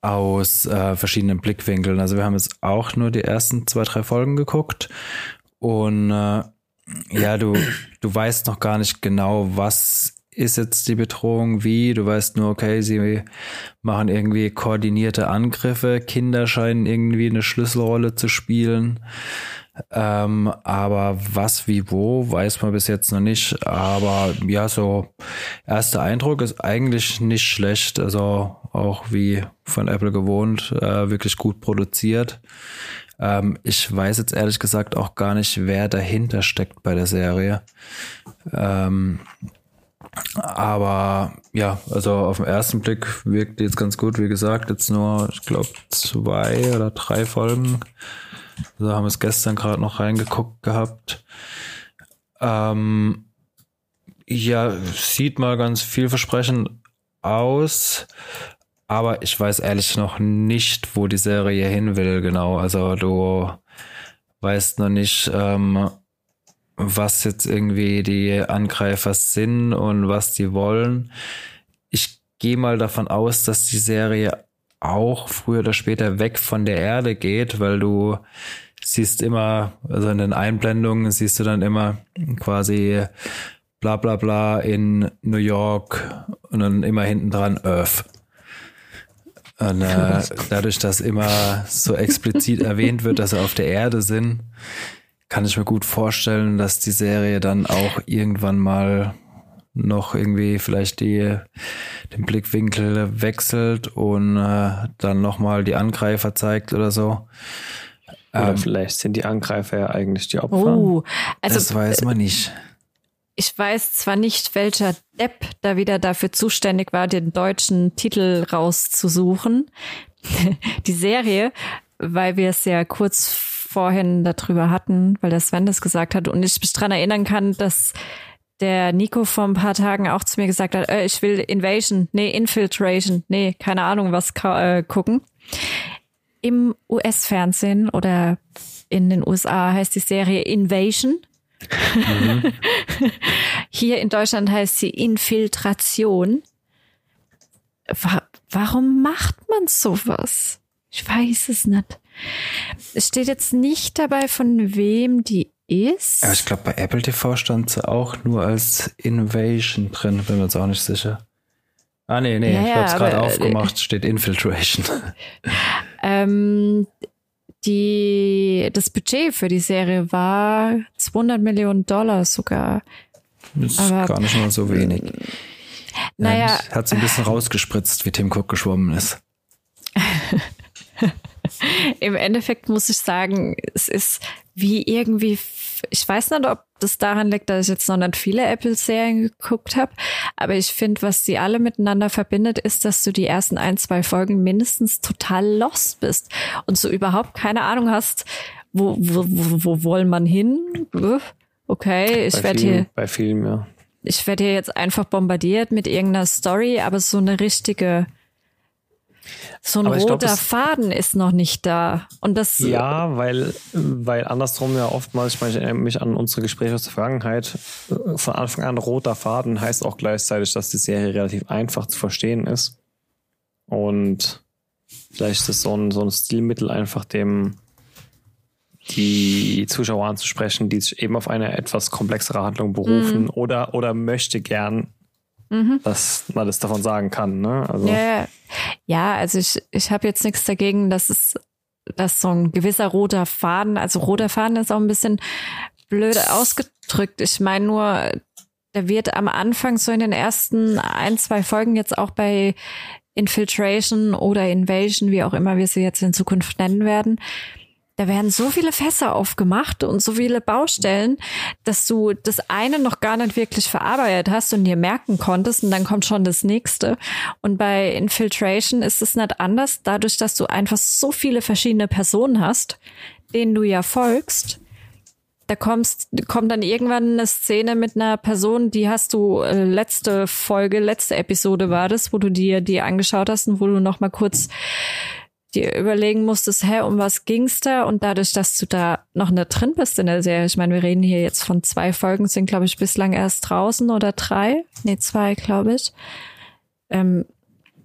aus äh, verschiedenen Blickwinkeln. Also wir haben jetzt auch nur die ersten zwei, drei Folgen geguckt und äh, ja, du, du weißt noch gar nicht genau, was ist jetzt die Bedrohung, wie. Du weißt nur, okay, sie machen irgendwie koordinierte Angriffe. Kinder scheinen irgendwie eine Schlüsselrolle zu spielen. Ähm, aber was, wie, wo, weiß man bis jetzt noch nicht. Aber ja, so erster Eindruck ist eigentlich nicht schlecht. Also auch wie von Apple gewohnt, äh, wirklich gut produziert. Ähm, ich weiß jetzt ehrlich gesagt auch gar nicht, wer dahinter steckt bei der Serie. Ähm, Aber ja, also auf den ersten Blick wirkt jetzt ganz gut. Wie gesagt, jetzt nur, ich glaube, zwei oder drei Folgen. Also haben wir es gestern gerade noch reingeguckt gehabt. Ähm, ja, sieht mal ganz vielversprechend aus, aber ich weiß ehrlich noch nicht, wo die Serie hin will, genau. Also du weißt noch nicht, ähm, was jetzt irgendwie die Angreifer sind und was die wollen. Ich gehe mal davon aus, dass die Serie auch früher oder später weg von der Erde geht, weil du siehst immer, also in den Einblendungen siehst du dann immer quasi bla bla bla in New York und dann immer hinten dran Earth. Und äh, dadurch, dass immer so explizit erwähnt wird, dass sie auf der Erde sind, kann ich mir gut vorstellen, dass die Serie dann auch irgendwann mal noch irgendwie vielleicht die, den Blickwinkel wechselt und äh, dann nochmal die Angreifer zeigt oder so. Oder ähm, vielleicht sind die Angreifer ja eigentlich die Opfer. Oh, also, das weiß man nicht. Ich weiß zwar nicht, welcher Depp da wieder dafür zuständig war, den deutschen Titel rauszusuchen. die Serie, weil wir es ja kurz vorhin darüber hatten, weil der Sven das gesagt hat und ich mich dran erinnern kann, dass der Nico vor ein paar Tagen auch zu mir gesagt hat, äh, ich will Invasion, nee, Infiltration, nee, keine Ahnung was äh, gucken. Im US-Fernsehen oder in den USA heißt die Serie Invasion. Mhm. Hier in Deutschland heißt sie Infiltration. Warum macht man sowas? Ich weiß es nicht. Es steht jetzt nicht dabei, von wem die ist. Aber ich glaube, bei Apple TV stand sie auch nur als Invasion drin, bin mir jetzt auch nicht sicher. Ah, nee, nee, ja, ich habe es gerade äh, aufgemacht, steht Infiltration. Ähm, die, das Budget für die Serie war 200 Millionen Dollar sogar. Das ist Aber, gar nicht mal so wenig. Naja. Ja, hat sie ein bisschen rausgespritzt, wie Tim Cook geschwommen ist. Im Endeffekt muss ich sagen, es ist wie irgendwie, ich weiß nicht, ob das daran liegt, dass ich jetzt noch nicht viele Apple-Serien geguckt habe, aber ich finde, was sie alle miteinander verbindet, ist, dass du die ersten ein, zwei Folgen mindestens total lost bist und so überhaupt keine Ahnung hast, wo, wo, wo, wo wollen man hin? Okay, ich werde hier. Bei Filmen, ja. Ich werde hier jetzt einfach bombardiert mit irgendeiner Story, aber so eine richtige so ein roter glaub, Faden ist noch nicht da. Und das. Ja, weil, weil andersrum ja oftmals, ich meine, mich an unsere Gespräche aus der Vergangenheit, von Anfang an roter Faden heißt auch gleichzeitig, dass die Serie relativ einfach zu verstehen ist. Und vielleicht ist es so ein, so ein Stilmittel, einfach dem die Zuschauer anzusprechen, die sich eben auf eine etwas komplexere Handlung berufen mhm. oder, oder möchte gern mhm. dass man das davon sagen kann. Ne? Also. Ja, ja, also ich, ich habe jetzt nichts dagegen, dass es dass so ein gewisser roter Faden, also roter Faden ist auch ein bisschen blöd ausgedrückt. Ich meine nur, der wird am Anfang so in den ersten ein, zwei Folgen jetzt auch bei Infiltration oder Invasion, wie auch immer wir sie jetzt in Zukunft nennen werden, da werden so viele Fässer aufgemacht und so viele Baustellen, dass du das eine noch gar nicht wirklich verarbeitet hast und dir merken konntest und dann kommt schon das nächste. Und bei Infiltration ist es nicht anders, dadurch, dass du einfach so viele verschiedene Personen hast, denen du ja folgst. Da kommst, kommt dann irgendwann eine Szene mit einer Person, die hast du äh, letzte Folge, letzte Episode war das, wo du dir die angeschaut hast und wo du noch mal kurz dir überlegen musstest, hä, um was ging's da? Und dadurch, dass du da noch nicht drin bist in der Serie, ich meine, wir reden hier jetzt von zwei Folgen, sind, glaube ich, bislang erst draußen oder drei. Nee, zwei, glaube ich. Ähm,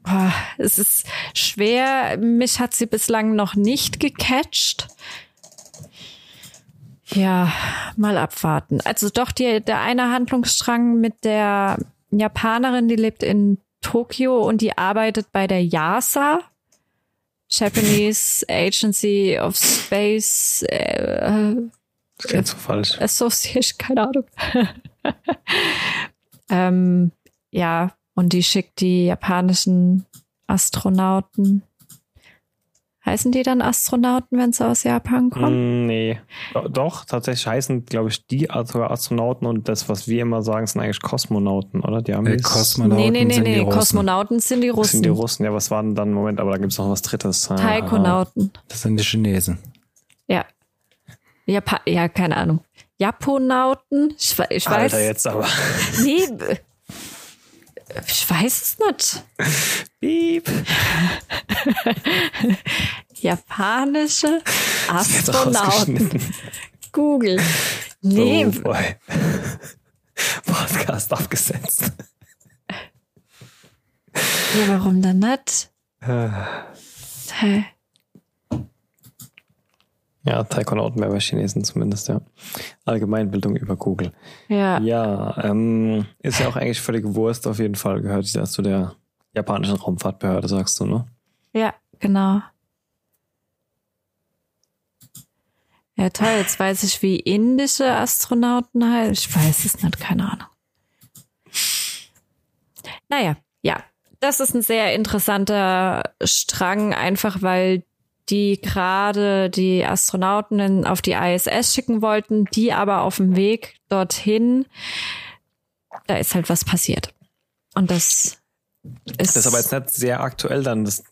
oh, es ist schwer. Mich hat sie bislang noch nicht gecatcht. Ja, mal abwarten. Also doch, die, der eine Handlungsstrang mit der Japanerin, die lebt in Tokio und die arbeitet bei der JASA, Japanese Agency of Space äh, das so falsch. Association, keine Ahnung. ähm, ja, und die schickt die japanischen Astronauten Heißen die dann Astronauten, wenn sie aus Japan kommen? Mm, nee. Doch, tatsächlich heißen, glaube ich, die Astronauten und das, was wir immer sagen, sind eigentlich Kosmonauten, oder? Die Amis? Äh, Kosmonauten nee, nee, nee, nee. Kosmonauten sind die Russen. Das sind die Russen, ja, was waren dann? Moment, aber da gibt es noch was Drittes. Ah. Taikonauten. Das sind die Chinesen. Ja. Japan, ja, keine Ahnung. Japonauten? Ich, ich weiß. Alter, jetzt aber. Nee. Ich weiß es nicht. Piep. Japanische Astronauten. Google. Nee. Oh boy. Podcast aufgesetzt. Ja, warum dann nicht? Hä? Ja, Taikonauten wäre bei Chinesen zumindest, ja. Allgemeinbildung über Google. Ja. Ja, ähm, ist ja auch eigentlich völlig Wurst auf jeden Fall, gehört ja zu der japanischen Raumfahrtbehörde, sagst du, ne? Ja, genau. Ja, toll, jetzt weiß ich, wie indische Astronauten heißen. Ich weiß es nicht, keine Ahnung. Naja, ja. Das ist ein sehr interessanter Strang, einfach weil die gerade die Astronauten auf die ISS schicken wollten, die aber auf dem Weg dorthin, da ist halt was passiert. Und das ist. Das ist aber jetzt nicht sehr aktuell dann das,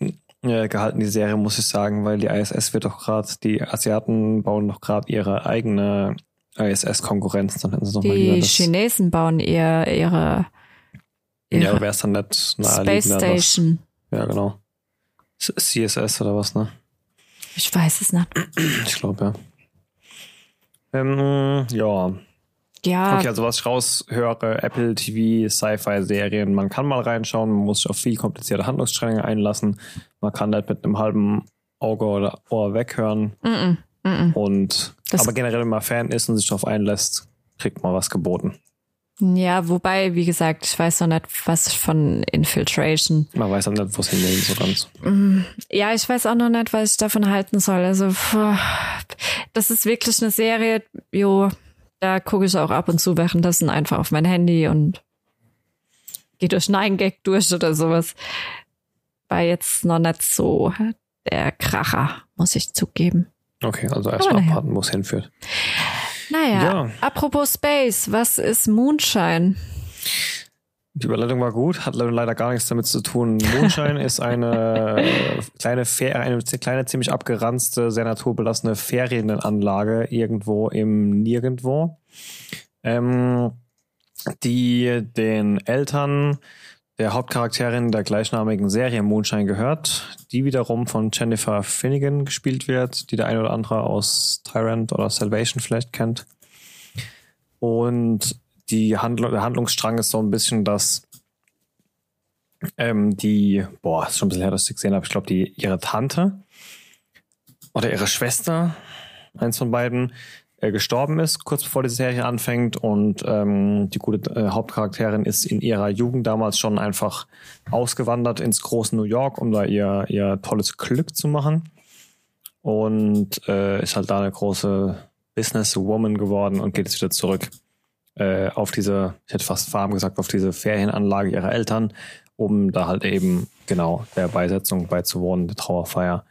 äh, gehalten, die Serie, muss ich sagen, weil die ISS wird doch gerade, die Asiaten bauen doch gerade ihre eigene ISS-Konkurrenz. Die Chinesen bauen eher ihre, ihre ja, wäre es dann nicht Space Station. Ja, genau. CSS oder was, ne? Ich weiß es nicht. Ich glaube, ja. Ähm, ja. Ja. Okay, also was ich raushöre, Apple TV, Sci-Fi-Serien, man kann mal reinschauen, man muss sich auf viel komplizierte Handlungsstränge einlassen. Man kann halt mit einem halben Auge oder Ohr weghören. Mm -mm, mm und das aber generell, wenn man Fan ist und sich darauf einlässt, kriegt man was geboten. Ja, wobei, wie gesagt, ich weiß noch nicht, was von Infiltration. Man weiß auch nicht, wo es hingeht, so ganz. Mm, ja, ich weiß auch noch nicht, was ich davon halten soll. Also, das ist wirklich eine Serie, jo, da gucke ich auch ab und zu währenddessen einfach auf mein Handy und gehe durch Nine Gag durch oder sowas. War jetzt noch nicht so der Kracher, muss ich zugeben. Okay, also erstmal abwarten, wo es hinführt. Naja, ja. apropos Space, was ist Moonshine? Die Überleitung war gut, hat leider gar nichts damit zu tun. Moonshine ist eine kleine, eine kleine, ziemlich abgeranzte, sehr naturbelassene Ferienanlage irgendwo im Nirgendwo, ähm, die den Eltern der Hauptcharakterin der gleichnamigen Serie Moonshine gehört, die wiederum von Jennifer Finnegan gespielt wird, die der eine oder andere aus Tyrant oder Salvation vielleicht kennt. Und die Handlung, der Handlungsstrang ist so ein bisschen, dass ähm, die, boah, ist schon ein bisschen her, dass ich gesehen habe, ich glaube, die ihre Tante oder ihre Schwester, eins von beiden, äh, gestorben ist, kurz bevor die Serie anfängt. Und ähm, die gute äh, Hauptcharakterin ist in ihrer Jugend damals schon einfach ausgewandert ins große New York, um da ihr, ihr tolles Glück zu machen. Und äh, ist halt da eine große Businesswoman geworden und geht jetzt wieder zurück äh, auf diese, ich hätte fast Farm gesagt, auf diese Ferienanlage ihrer Eltern, um da halt eben genau der Beisetzung beizuwohnen, der Trauerfeier.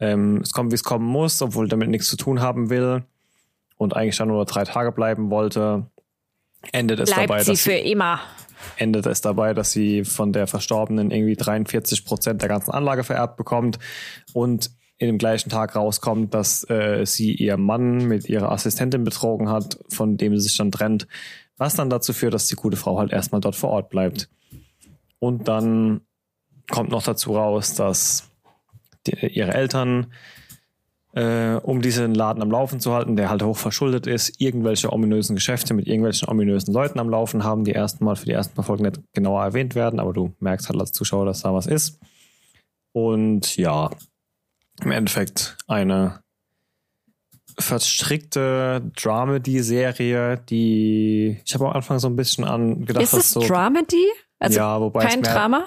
Ähm, es kommt, wie es kommen muss, obwohl damit nichts zu tun haben will und eigentlich dann nur drei Tage bleiben wollte, endet es Bleibt dabei, sie dass für immer. endet es dabei, dass sie von der Verstorbenen irgendwie 43 Prozent der ganzen Anlage vererbt bekommt und in dem gleichen Tag rauskommt, dass äh, sie ihr Mann mit ihrer Assistentin betrogen hat, von dem sie sich dann trennt, was dann dazu führt, dass die gute Frau halt erstmal dort vor Ort bleibt. Und dann kommt noch dazu raus, dass die, ihre Eltern äh, um diesen Laden am Laufen zu halten, der halt hoch verschuldet ist, irgendwelche ominösen Geschäfte mit irgendwelchen ominösen Leuten am Laufen haben, die erstmal für die ersten paar Folgen nicht genauer erwähnt werden, aber du merkst halt als Zuschauer, dass da was ist. Und ja, im Endeffekt eine verstrickte Dramedy-Serie, die ich habe am Anfang so ein bisschen an gedacht, ist es so Dramedy? Also ja, wobei kein es mehr, Drama?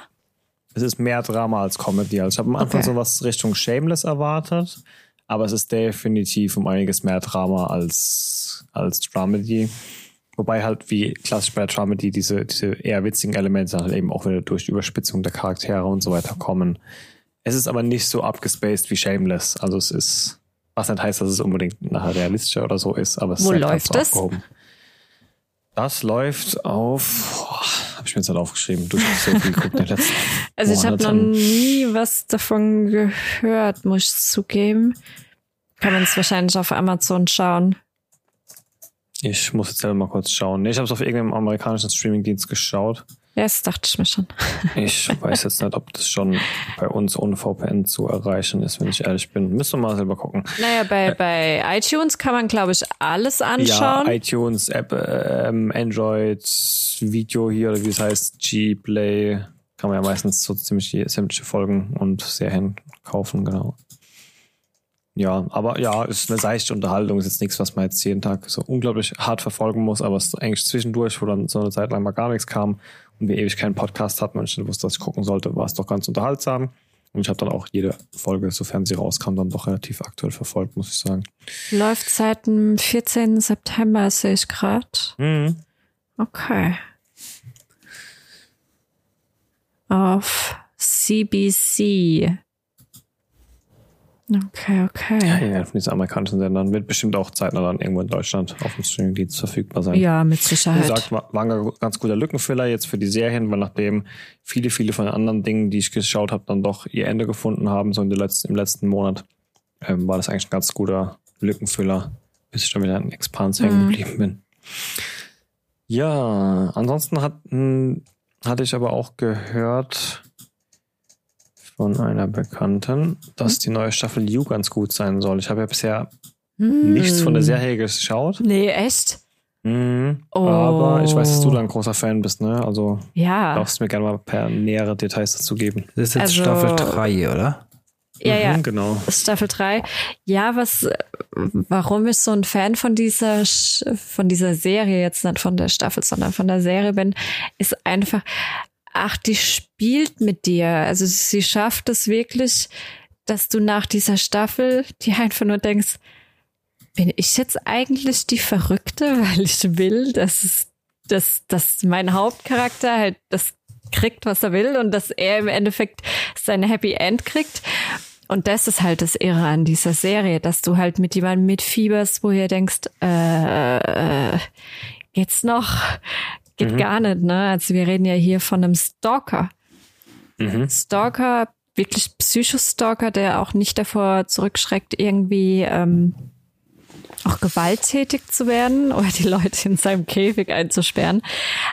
Es ist mehr Drama als Comedy. Also ich habe am Anfang Okay. sowas Richtung Shameless erwartet, aber es ist definitiv um einiges mehr Drama als als Dramedy. Wobei halt wie klassisch bei Dramedy diese diese eher witzigen Elemente halt eben auch wieder durch die Überspitzung der Charaktere und so weiter kommen. Es ist aber nicht so abgespaced wie Shameless. Also es ist, was nicht heißt, dass es unbedingt nachher realistischer oder so ist, aber es Wo ist läuft so das? aufgehoben. Das läuft auf, boah, habe ich mir jetzt nicht aufgeschrieben. Du hast so viel geguckt in den letzten Also ich habe noch nie was davon gehört, muss ich zugeben. Kann man es wahrscheinlich auf Amazon schauen. Ich muss jetzt selber mal kurz schauen. Nee, ich habe es auf irgendeinem amerikanischen Streamingdienst geschaut. Ja, das dachte ich mir schon. Ich weiß jetzt nicht, ob das schon bei uns ohne VPN zu erreichen ist, wenn ich ehrlich bin. Müssen wir mal selber gucken. Naja, bei, bei iTunes kann man, glaube ich, alles Ja, anschauen. iTunes, App, ähm, Android, Video hier, oder wie es heißt, G-Play, kann man ja meistens so ziemlich die, sämtliche Folgen und Serien kaufen, genau. Ja, aber ja, ist eine seichte Unterhaltung, ist jetzt nichts, was man jetzt jeden Tag so unglaublich hart verfolgen muss, aber es ist eigentlich zwischendurch, wo dann so eine Zeit lang mal gar nichts kam und wir ewig keinen Podcast hatten und ich wusste, dass ich gucken sollte, war es doch ganz unterhaltsam. Und ich habe dann auch jede Folge, sofern sie rauskam, dann doch relativ aktuell verfolgt, muss ich sagen. Läuft seit dem 14. September, sehe ich gerade. Mhm. Okay. Auf CBC. Okay, Ja, okay. ja, von diesen amerikanischen Sendern wird bestimmt auch zeitnah dann irgendwo in Deutschland auf dem Streamingdienst verfügbar sein. Ja, mit Wie Sicherheit. gesagt, war, ein ganz guter Lückenfüller jetzt für die Serien, weil nachdem viele, viele von den anderen Dingen, die ich geschaut habe, dann doch ihr Ende gefunden haben, so in der letzten, im letzten Monat, ähm, war das eigentlich ein ganz guter Lückenfüller, bis ich dann wieder in Expans hängen Mhm. geblieben bin. Ja, ansonsten hat, mh, hatte ich aber auch gehört von einer Bekannten, dass die neue Staffel You ganz gut sein soll. Ich habe ja bisher Hm. nichts von der Serie geschaut. Nee, echt? Mhm. Oh. Aber ich weiß, dass du da ein großer Fan bist, ne? Also Ja. darfst du mir gerne mal per nähere Details dazu geben. Das ist jetzt Also- Staffel 3, oder? Ja, ja. Mhm, genau. Staffel 3. Ja, was, warum ich so ein Fan von dieser, von dieser Serie, jetzt nicht von der Staffel, sondern von der Serie bin, ist einfach, ach, die spielt mit dir. Also sie schafft es wirklich, dass du nach dieser Staffel dir einfach nur denkst, bin ich jetzt eigentlich die Verrückte, weil ich will, dass dass, dass mein Hauptcharakter halt das kriegt, was er will und dass er im Endeffekt sein Happy End kriegt. Und das ist halt das Irre an dieser Serie, dass du halt mit jemandem mitfieberst, wo ihr denkst, äh, äh, geht's noch? Geht gar nicht, ne? Also wir reden ja hier von einem Stalker. Mhm. Stalker, wirklich Psychostalker, der auch nicht davor zurückschreckt, irgendwie ähm, auch gewalttätig zu werden oder die Leute in seinem Käfig einzusperren.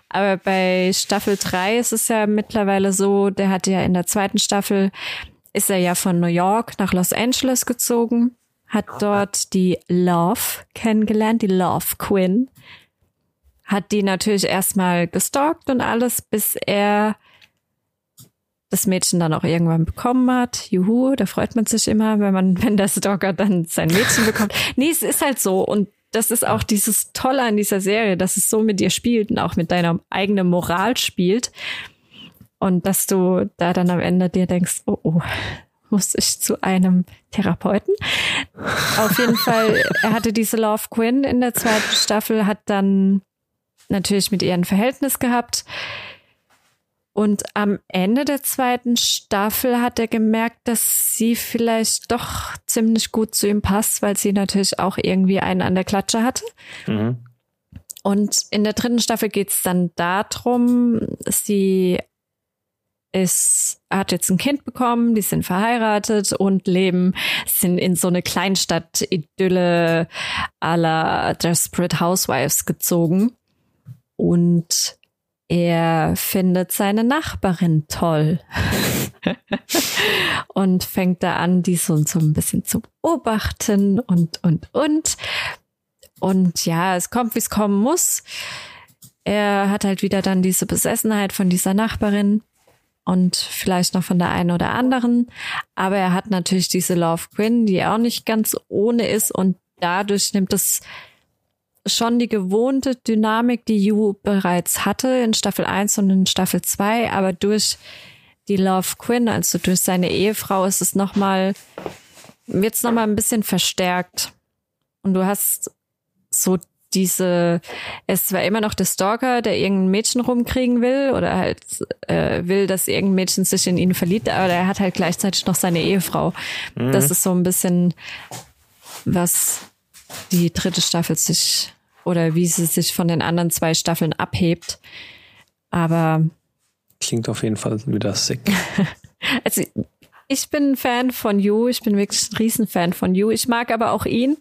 Aber bei Staffel 3 ist es ja mittlerweile so, der hat ja in der zweiten Staffel, ist er ja von New York nach Los Angeles gezogen, hat dort die Love kennengelernt, die Love Quinn. Hat die natürlich erstmal gestalkt und alles, bis er das Mädchen dann auch irgendwann bekommen hat. Juhu, da freut man sich immer, wenn man, wenn der Stalker dann sein Mädchen bekommt. Nee, es ist halt so. Und das ist auch dieses Tolle an dieser Serie, dass es so mit dir spielt und auch mit deiner eigenen Moral spielt. Und dass du da dann am Ende dir denkst, oh, oh, muss ich zu einem Therapeuten? Auf jeden Fall, er hatte diese Love Quinn in der zweiten Staffel, hat dann natürlich mit ihr ein Verhältnis gehabt. Und am Ende der zweiten Staffel hat er gemerkt, dass sie vielleicht doch ziemlich gut zu ihm passt, weil sie natürlich auch irgendwie einen an der Klatsche hatte. Mhm. Und in der dritten Staffel geht es dann darum, sie ist, hat jetzt ein Kind bekommen, die sind verheiratet und leben, sind in so eine Kleinstadt-Idylle à la Desperate Housewives gezogen. Und er findet seine Nachbarin toll. und fängt da an, die so, so ein bisschen zu beobachten und, und, und. Und ja, es kommt, wie es kommen muss. Er hat halt wieder dann diese Besessenheit von dieser Nachbarin und vielleicht noch von der einen oder anderen. Aber er hat natürlich diese Love Quinn, die auch nicht ganz ohne ist und dadurch nimmt es schon die gewohnte Dynamik, die Yu bereits hatte in Staffel 1 und in Staffel 2, aber durch die Love Quinn, also durch seine Ehefrau, ist es nochmal, wird es nochmal ein bisschen verstärkt. Und du hast so diese, ist zwar immer noch der Stalker, der irgendein Mädchen rumkriegen will oder halt äh, will, dass irgendein Mädchen sich in ihn verliebt, aber er hat halt gleichzeitig noch seine Ehefrau. Mhm. Das ist so ein bisschen, was die dritte Staffel sich oder wie sie sich von den anderen zwei Staffeln abhebt. Aber klingt auf jeden Fall wieder sick. also ich bin ein Fan von You. Ich bin wirklich ein Riesenfan von You. Ich mag aber auch ihn,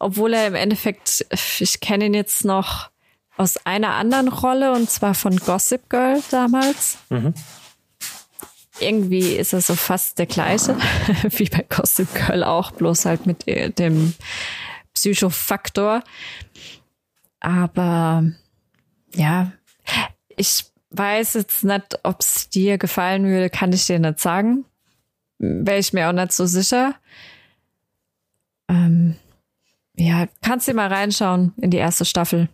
obwohl er im Endeffekt, ich kenne ihn jetzt noch aus einer anderen Rolle und zwar von Gossip Girl damals. Mhm. Irgendwie ist er so fast der gleiche, wie bei Gossip Girl auch, bloß halt mit dem Psychofaktor. Aber ja, ich weiß jetzt nicht, ob es dir gefallen würde, kann ich dir nicht sagen wäre ich mir auch nicht so sicher. Ähm, ja, kannst du mal reinschauen in die erste Staffel.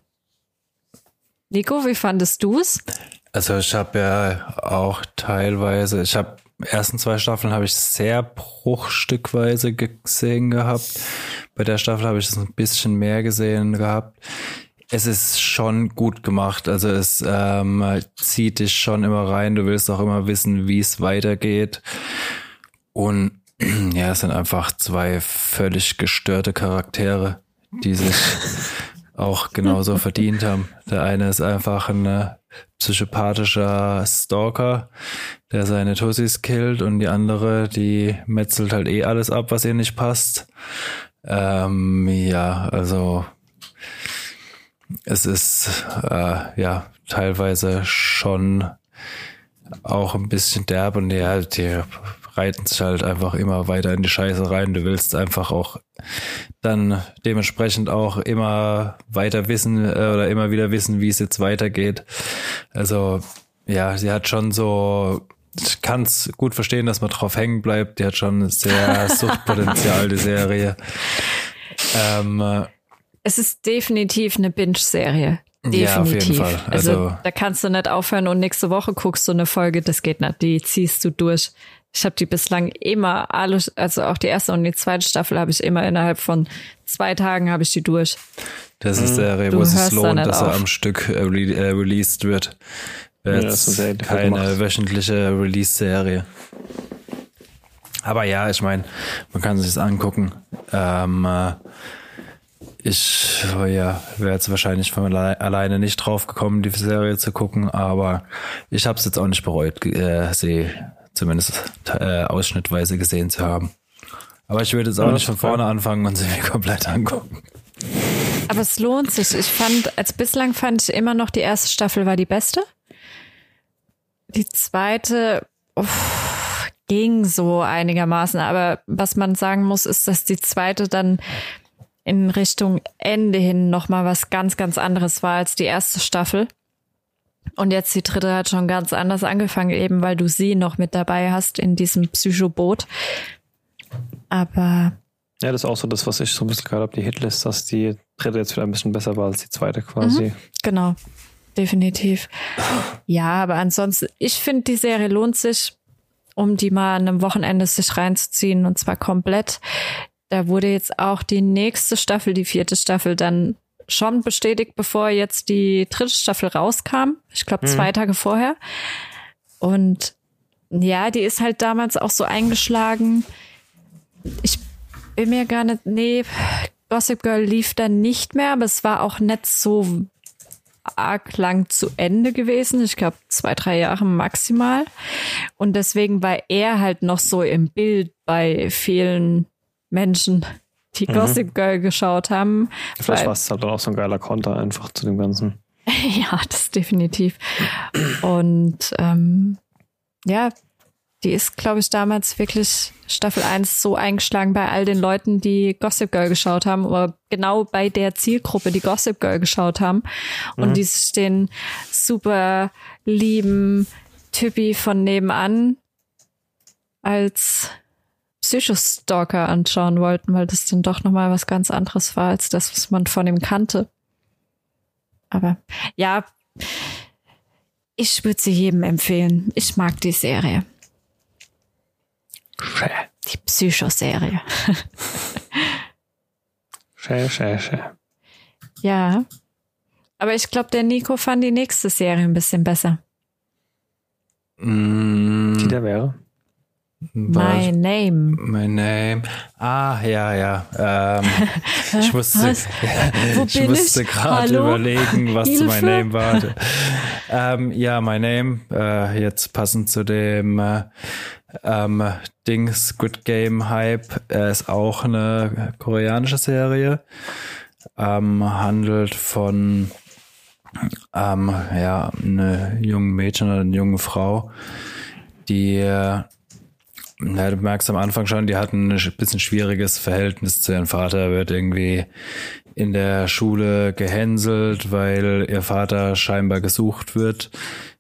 Nico, wie fandest du es? Also ich habe ja auch teilweise, ich habe ersten zwei Staffeln habe ich sehr bruchstückweise gesehen gehabt. Bei der Staffel habe ich es ein bisschen mehr gesehen gehabt. Es ist schon gut gemacht. Also es ähm, zieht dich schon immer rein. Du willst auch immer wissen, wie es weitergeht. Und ja, es sind einfach zwei völlig gestörte Charaktere, die sich auch genauso verdient haben. Der eine ist einfach ein äh, psychopathischer Stalker, der seine Tussis killt und die andere, die metzelt halt eh alles ab, was ihr nicht passt. Ähm, ja, also es ist äh, ja teilweise schon auch ein bisschen derb und ja, die reiten sich halt einfach immer weiter in die Scheiße rein. Du willst einfach auch dann dementsprechend auch immer weiter wissen äh, oder immer wieder wissen, wie es jetzt weitergeht. Also ja, sie hat schon so, ich kann es gut verstehen, dass man drauf hängen bleibt. Die hat schon sehr Suchtpotenzial, die Serie. Ähm, es ist definitiv eine Binge-Serie. Definitiv. Ja, auf jeden Fall. Also, also, da kannst du nicht aufhören und nächste Woche guckst du eine Folge, das geht nicht. Die ziehst du durch. Ich habe die bislang immer alle, also auch die erste und die zweite Staffel habe ich immer innerhalb von zwei Tagen habe ich die durch. Das ist der Serie, wo es sich lohnt, dass er am Stück äh, re äh, released wird. Wäre jetzt ja, keine gemacht. wöchentliche Release-Serie. Aber ja, ich meine, man kann sich das angucken. Ähm, äh, ich ja, wäre jetzt wahrscheinlich von alleine nicht drauf gekommen, die Serie zu gucken, aber ich habe es jetzt auch nicht bereut, äh, sie zumindest äh, ausschnittweise gesehen zu haben. Aber ich würde jetzt auch ja, nicht von vorne cool. anfangen und sie mir komplett angucken. Aber es lohnt sich. Ich fand, als bislang fand ich immer noch die erste Staffel war die beste. Die zweite uff, ging so einigermaßen. Aber was man sagen muss, ist, dass die zweite dann in Richtung Ende hin nochmal was ganz, ganz anderes war als die erste Staffel. Und jetzt die dritte hat schon ganz anders angefangen, eben weil du sie noch mit dabei hast in diesem Psychoboot. Aber. Ja, das ist auch so das, was ich so ein bisschen gehört habe, die Hitlist, dass die dritte jetzt wieder ein bisschen besser war als die zweite quasi. Mhm, genau, definitiv. Ja, aber ansonsten, ich finde, die Serie lohnt sich, um die mal an einem Wochenende sich reinzuziehen und zwar komplett. Da wurde jetzt auch die nächste Staffel, die vierte Staffel, dann schon bestätigt, bevor jetzt die dritte Staffel rauskam. Ich glaube, zwei mhm. Tage vorher. Und ja, die ist halt damals auch so eingeschlagen. Ich bin mir gar nicht, nee, Gossip Girl lief dann nicht mehr, aber es war auch nicht so arg lang zu Ende gewesen. Ich glaube, zwei, drei Jahre maximal. Und deswegen war er halt noch so im Bild bei vielen Menschen die mhm. Gossip Girl geschaut haben. Vielleicht war es halt auch so ein geiler Konter einfach zu dem Ganzen. ja, das definitiv. Und ähm, ja, die ist, glaube ich, damals wirklich Staffel 1 so eingeschlagen bei all den Leuten, die Gossip Girl geschaut haben, oder genau bei der Zielgruppe, die Gossip Girl geschaut haben. Und mhm. die sich den super lieben Typi von nebenan als Psychostalker anschauen wollten, weil das dann doch nochmal was ganz anderes war als das, was man von ihm kannte. Aber ja, ich würde sie jedem empfehlen. Ich mag die Serie. Schä. Die Psychoserie. schä, schä, schä. Ja. Aber ich glaube, der Nico fand die nächste Serie ein bisschen besser. Mm. Die da wäre? My name. My name. Ah, ja, ja. Ähm, ich musste, ich musste gerade überlegen, was? My Name war. ähm, ja, My Name. Äh, jetzt passend zu dem äh, ähm, Dings Good Game Hype. Er ist auch eine koreanische Serie. Ähm, handelt von ähm, ja, eine junge Mädchen oder eine junge Frau, die äh, ja, du merkst am Anfang schon, die hatten ein bisschen schwieriges Verhältnis zu ihrem Vater. Er wird irgendwie in der Schule gehänselt, weil ihr Vater scheinbar gesucht wird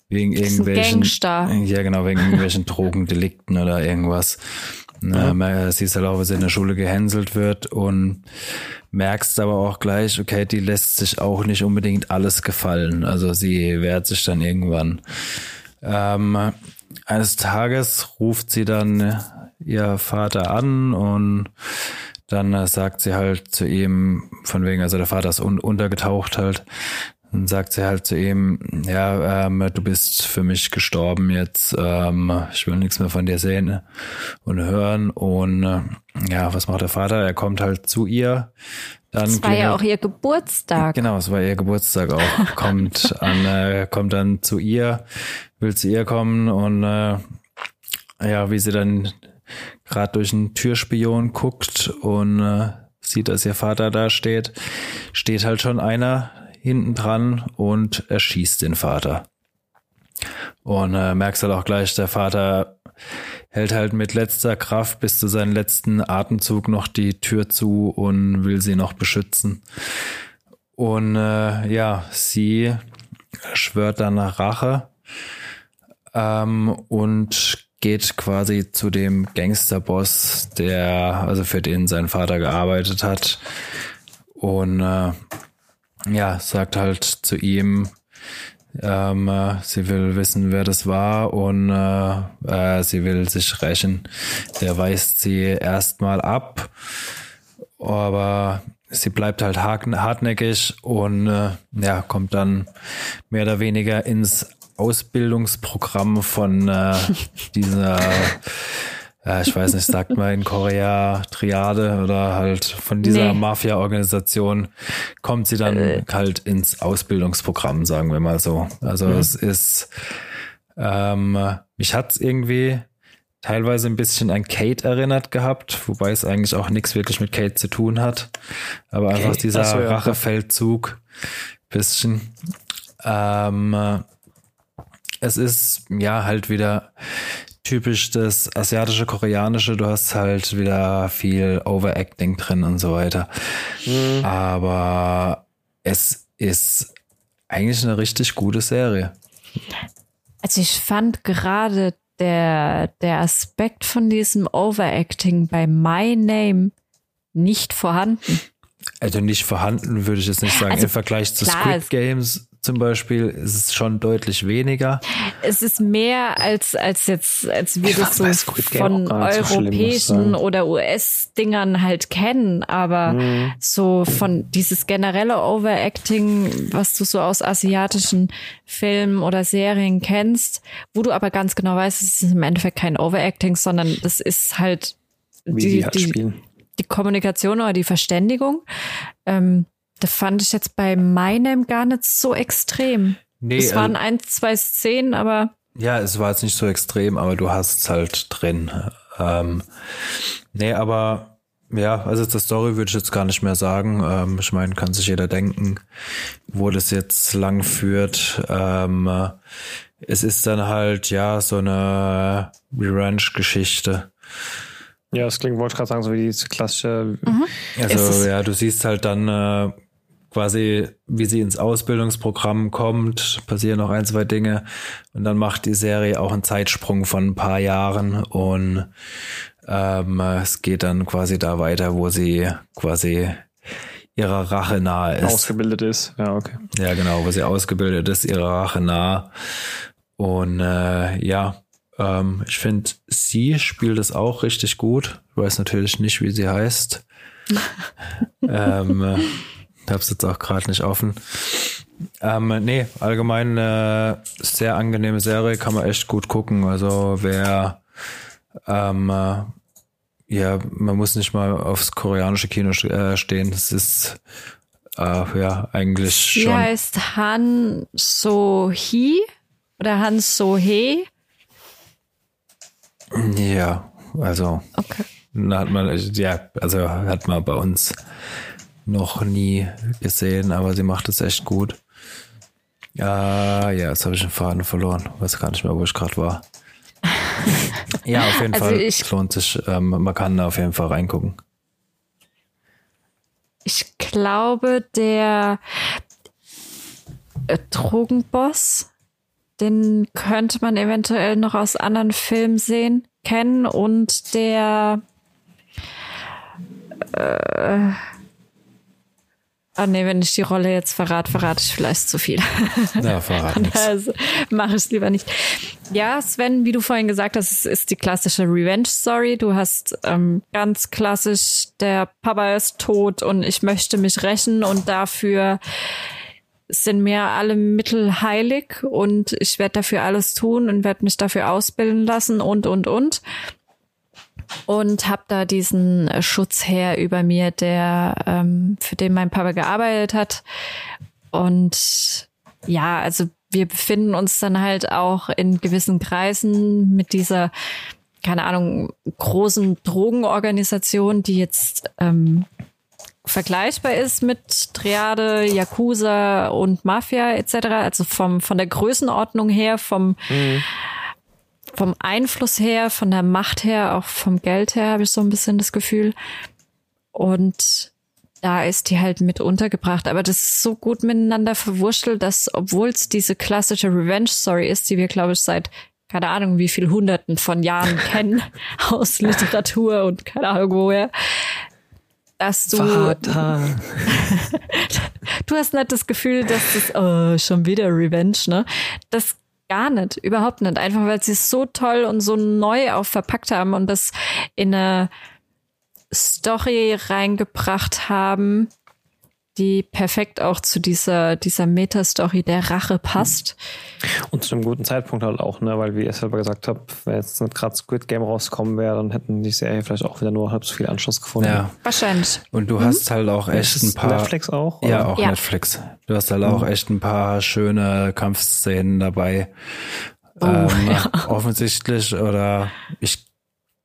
wegen irgendwelchen ja genau wegen irgendwelchen Drogendelikten oder irgendwas. Na, siehst halt auch, sie in der Schule gehänselt wird und merkst aber auch gleich, okay, die lässt sich auch nicht unbedingt alles gefallen. Also sie wehrt sich dann irgendwann. Ähm, eines Tages ruft sie dann ihr Vater an und dann sagt sie halt zu ihm, von wegen, also der Vater ist un untergetaucht halt, dann sagt sie halt zu ihm, ja, ähm, du bist für mich gestorben jetzt, ähm, ich will nichts mehr von dir sehen und hören. Und äh, ja, was macht der Vater? Er kommt halt zu ihr. Dann es war ja auch ihr Geburtstag. Genau, es war ihr Geburtstag auch. kommt an, äh, kommt dann zu ihr, will zu ihr kommen und äh, ja, wie sie dann gerade durch einen Türspion guckt und äh, sieht, dass ihr Vater da steht, steht halt schon einer hinten dran und erschießt den Vater. Und äh, merkst halt auch gleich, der Vater hält halt mit letzter Kraft bis zu seinem letzten Atemzug noch die Tür zu und will sie noch beschützen. Und äh, ja, sie schwört dann nach Rache ähm, und geht quasi zu dem Gangsterboss, der also für den sein Vater gearbeitet hat. Und äh, ja, sagt halt zu ihm, ähm, äh, sie will wissen, wer das war und äh, äh, sie will sich rächen. Der weist sie erstmal ab, aber sie bleibt halt hartnäckig und äh, ja, kommt dann mehr oder weniger ins Ausbildungsprogramm von äh, dieser ja, ich weiß nicht, sagt man in Korea Triade oder halt von dieser nee. Mafia-Organisation kommt sie dann äh. halt ins Ausbildungsprogramm, sagen wir mal so. Also mhm. es ist, ähm, mich hat's irgendwie teilweise ein bisschen an Kate erinnert gehabt, wobei es eigentlich auch nichts wirklich mit Kate zu tun hat. Aber okay. einfach dieser so, ja. Rachefeldzug bisschen. Ähm, es ist ja halt wieder typisch das asiatische, koreanische. Du hast halt wieder viel Overacting drin und so weiter. Mhm. Aber es ist eigentlich eine richtig gute Serie. Also ich fand gerade der, der Aspekt von diesem Overacting bei My Name nicht vorhanden. Also nicht vorhanden, würde ich jetzt nicht sagen. Also Im Vergleich zu klar, Squid Games zum Beispiel ist es schon deutlich weniger. Es ist mehr als, als jetzt, als wir ich das so von europäischen so oder US-Dingern halt kennen, aber mhm. so von dieses generelle Overacting, was du so aus asiatischen Filmen oder Serien kennst, wo du aber ganz genau weißt, es ist im Endeffekt kein Overacting, sondern das ist halt Wie die, die, halt die, die Kommunikation oder die Verständigung. Ähm, das fand ich jetzt bei meinem gar nicht so extrem. Nee, es waren äh, ein, zwei Szenen, aber. Ja, es war jetzt nicht so extrem, aber du hast es halt drin. Ähm, nee, aber ja, also zur Story würde ich jetzt gar nicht mehr sagen. Ähm, ich meine, kann sich jeder denken, wo das jetzt lang führt. Ähm, es ist dann halt, ja, so eine Revenge-Geschichte. Ja, das klingt, wollte ich gerade sagen, so wie die klassische. Mhm. Also, ja, du siehst halt dann äh, quasi, wie sie ins Ausbildungsprogramm kommt, passieren noch ein, zwei Dinge und dann macht die Serie auch einen Zeitsprung von ein paar Jahren und ähm, es geht dann quasi da weiter, wo sie quasi ihrer Rache nahe ist. Ausgebildet ist, ja, okay. Ja, genau, wo sie ausgebildet ist, ihrer Rache nahe. Und äh, ja, ähm, ich finde, sie spielt es auch richtig gut. Ich weiß natürlich nicht, wie sie heißt. ähm, hab's jetzt auch gerade nicht offen. Ähm, nee, allgemein äh, sehr angenehme Serie, kann man echt gut gucken. Also wer ähm, äh, ja, man muss nicht mal aufs koreanische Kino äh, stehen. Das ist äh, ja eigentlich schon. Sie heißt Han So Hee oder Han So He. Ja, also okay. hat man ja, also hat man bei uns noch nie gesehen, aber sie macht es echt gut. Ah, ja, jetzt habe ich den Faden verloren. Weiß gar nicht mehr, wo ich gerade war. ja, auf jeden also Fall. Es lohnt sich. Ähm, man kann da auf jeden Fall reingucken. Ich glaube, der äh, Drogenboss, den könnte man eventuell noch aus anderen Filmen sehen, kennen und der äh, Ah nee, wenn ich die Rolle jetzt verrate, verrate ich vielleicht zu viel. Ja, verrate also, Mache ich es lieber nicht. Ja, Sven, wie du vorhin gesagt hast, es ist die klassische Revenge-Story. Du hast ähm, ganz klassisch, der Papa ist tot und ich möchte mich rächen und dafür sind mir alle Mittel heilig und ich werde dafür alles tun und werde mich dafür ausbilden lassen und, und, und und habe da diesen äh, Schutzherr über mir, der ähm, für den mein Papa gearbeitet hat. Und ja, also wir befinden uns dann halt auch in gewissen Kreisen mit dieser, keine Ahnung, großen Drogenorganisation, die jetzt ähm, vergleichbar ist mit Triade, Yakuza und Mafia etc. Also vom von der Größenordnung her, vom mhm vom Einfluss her, von der Macht her, auch vom Geld her habe ich so ein bisschen das Gefühl. Und da ist die halt mit untergebracht. Aber das ist so gut miteinander verwurschtelt, dass, obwohl es diese klassische Revenge-Story ist, die wir, glaube ich, seit keine Ahnung, wie viel Hunderten von Jahren kennen aus Literatur und keine Ahnung woher, dass du Vater. du hast nicht das Gefühl, dass das oh, schon wieder Revenge, ne? Das Gar nicht, überhaupt nicht. Einfach weil sie es so toll und so neu auch verpackt haben und das in eine Story reingebracht haben, die perfekt auch zu dieser, dieser Meta-Story der Rache passt. Und zu einem guten Zeitpunkt halt auch, ne, weil wie ihr selber gesagt habt, wenn jetzt nicht gerade Squid Game rauskommen wäre, dann hätten die Serie vielleicht auch wieder nur halb so viel Anschluss gefunden. Ja. Wahrscheinlich. Und du mhm. hast halt auch echt ein paar. Netflix auch? Oder? Ja, auch ja. Netflix. Du hast halt mhm. auch echt ein paar schöne Kampfszenen dabei. Oh, ähm, ja. Offensichtlich oder ich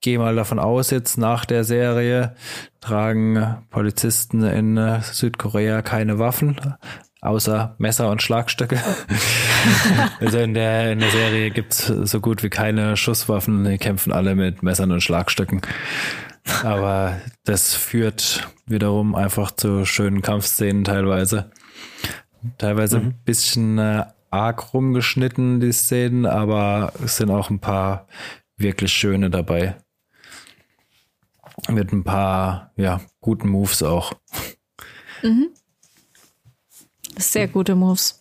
gehe mal davon aus, jetzt nach der Serie tragen Polizisten in Südkorea keine Waffen, außer Messer und Schlagstöcke. also in der, in der Serie gibt's so gut wie keine Schusswaffen, die kämpfen alle mit Messern und Schlagstöcken. Aber das führt wiederum einfach zu schönen Kampfszenen teilweise. Teilweise mhm. ein bisschen äh, arg rumgeschnitten, die Szenen, aber es sind auch ein paar wirklich schöne dabei. Mit ein paar, ja, guten Moves auch. Mhm. Sehr gute Moves.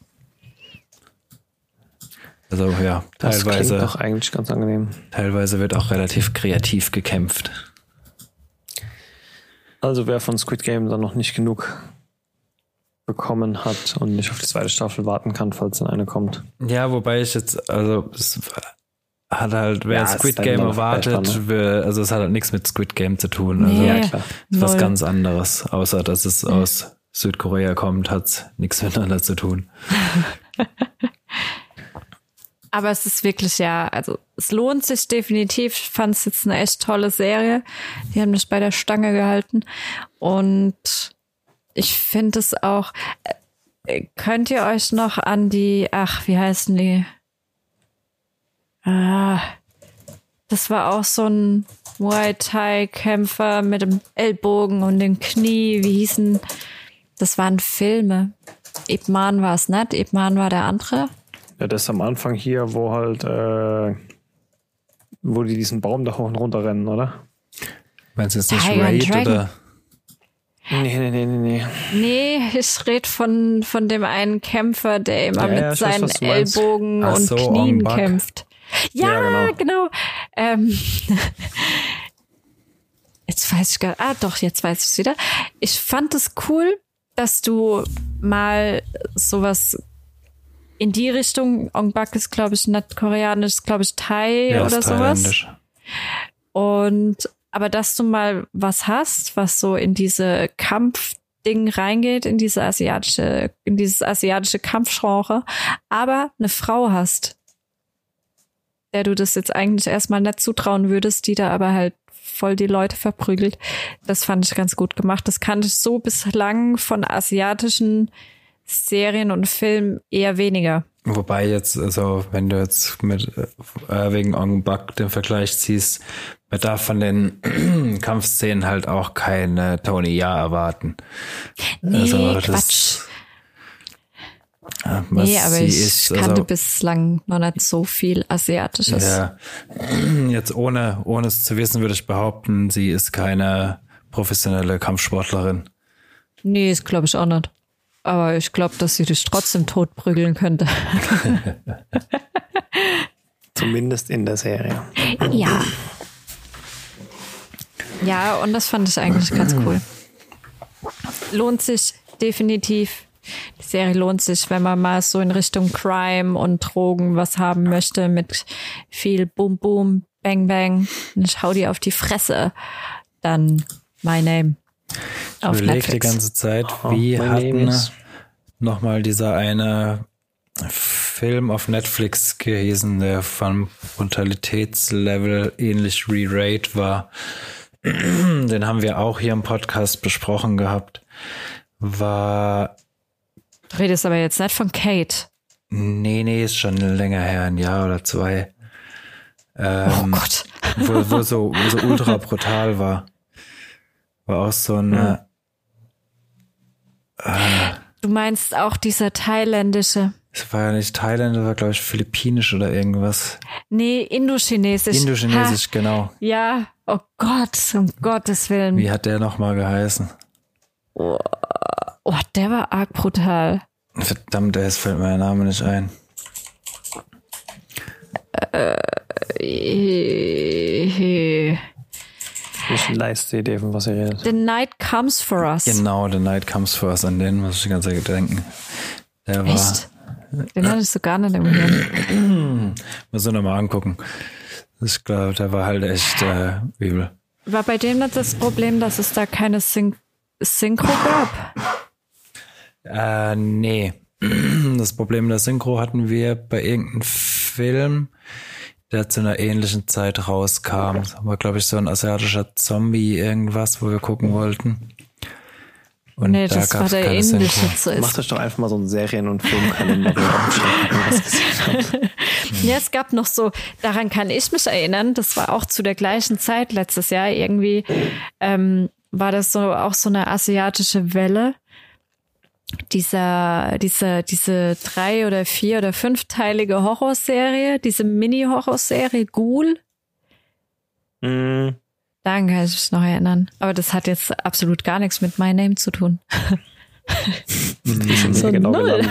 Also ja, teilweise. Das doch eigentlich ganz angenehm. Teilweise wird auch relativ kreativ gekämpft. Also wer von Squid Game dann noch nicht genug bekommen hat und nicht auf die zweite Staffel warten kann, falls dann eine kommt. Ja, wobei ich jetzt, also es hat halt, wer ja, Squid Game erwartet, will, also es hat halt nichts mit Squid Game zu tun. Also ja, klar. ist was ganz anderes, außer dass es mhm. aus Südkorea kommt, hat es nichts miteinander zu tun. Aber es ist wirklich ja, also es lohnt sich definitiv. Ich fand es jetzt eine echt tolle Serie. Die haben mich bei der Stange gehalten. Und ich finde es auch, äh, könnt ihr euch noch an die, ach, wie heißen die? Ah, das war auch so ein Muay Thai Kämpfer mit dem Ellbogen und dem Knie. Wie hießen? Das waren Filme. Ip Man war es nicht. Ip Man war der andere. Ja, das ist am Anfang hier, wo halt, äh, wo die diesen Baum da hoch und runter rennen, oder? Meinst du jetzt nicht Raid oder? Nee, nee, nee, nee, nee. Nee, ich rede von, von dem einen Kämpfer, der immer ja, mit ja, seinen weiß, Ellbogen und so, Knien kämpft. Ja, ja genau. genau. Ähm, jetzt weiß ich gar Ah, doch, jetzt weiß ich es wieder. Ich fand es cool, dass du mal sowas in die Richtung, Ong Bak ist, glaube ich, nicht koreanisch, glaube ich, Thai ja, oder sowas. Und aber dass du mal was hast, was so in diese Kampfding reingeht, in diese asiatische, in dieses asiatische Kampfgenre, aber eine Frau hast, der du das jetzt eigentlich erstmal nicht zutrauen würdest, die da aber halt voll die Leute verprügelt. Das fand ich ganz gut gemacht. Das kannte ich so bislang von asiatischen Serien und Filmen eher weniger. Wobei jetzt, also wenn du jetzt mit äh, wegen Ong Bak den Vergleich ziehst, man darf von den Kampfszenen halt auch keine Tony Ja erwarten. Nee, also, Quatsch. Ja, nee, aber ich ist, kannte also, bislang noch nicht so viel Asiatisches. Ja, jetzt ohne, ohne es zu wissen, würde ich behaupten, sie ist keine professionelle Kampfsportlerin. Nee, das glaube ich auch nicht. Aber ich glaube, dass sie dich trotzdem totprügeln könnte. Zumindest in der Serie. Ja. Ja, und das fand ich eigentlich ganz cool. Lohnt sich definitiv. Die Serie lohnt sich, wenn man mal so in Richtung Crime und Drogen was haben möchte mit viel Boom Boom, Bang Bang. Und ich hau dir auf die Fresse. Dann My Name. Auf ich überlege die ganze Zeit, wie oh, hatten nochmal dieser eine Film auf Netflix gewesen, der vom Brutalitätslevel ähnlich re-rate war. Den haben wir auch hier im Podcast besprochen gehabt. War. Du redest aber jetzt nicht von Kate. Nee, nee, ist schon länger her, ein Jahr oder zwei. Ähm, oh Gott. wo, wo, so, wo so ultra brutal war. War auch so eine. Hm. Äh, du meinst auch dieser thailändische. Es war ja nicht Thailänder, war glaube ich philippinisch oder irgendwas. Nee, indochinesisch. Indochinesisch, ha. genau. Ja, oh Gott, um Gottes Willen. Wie hat der nochmal geheißen? Oh, oh, der war arg brutal. Verdammt, es fällt mir der Name nicht ein. Äh, ich leiste Idee, von was ihr redet. The Night Comes for Us. Genau, The Night Comes for Us, an den muss ich die ganze Zeit denken. Der war. Echt? Den hattest du gar nicht im Hirn. Muss ich nochmal angucken. Ich glaube, der war halt echt äh, übel. War bei dem nicht das Problem, dass es da keine Syn Synchro gab? Äh, nee. Das Problem der Synchro hatten wir bei irgendeinem Film, der zu einer ähnlichen Zeit rauskam. Das war, glaube ich, so ein asiatischer Zombie, irgendwas, wo wir gucken wollten. Und nee, da das war der indische Zuerst. Macht euch doch einfach mal so einen Serien- und Filmkalender, Ja, es gab noch so, daran kann ich mich erinnern, das war auch zu der gleichen Zeit letztes Jahr irgendwie, ähm, war das so auch so eine asiatische Welle dieser, diese, diese drei oder vier oder fünfteilige Horrorserie, diese Mini-Horrorserie Ghoul. Mm. Daran kann ich mich noch erinnern. Aber das hat jetzt absolut gar nichts mit My Name zu tun. so genau null.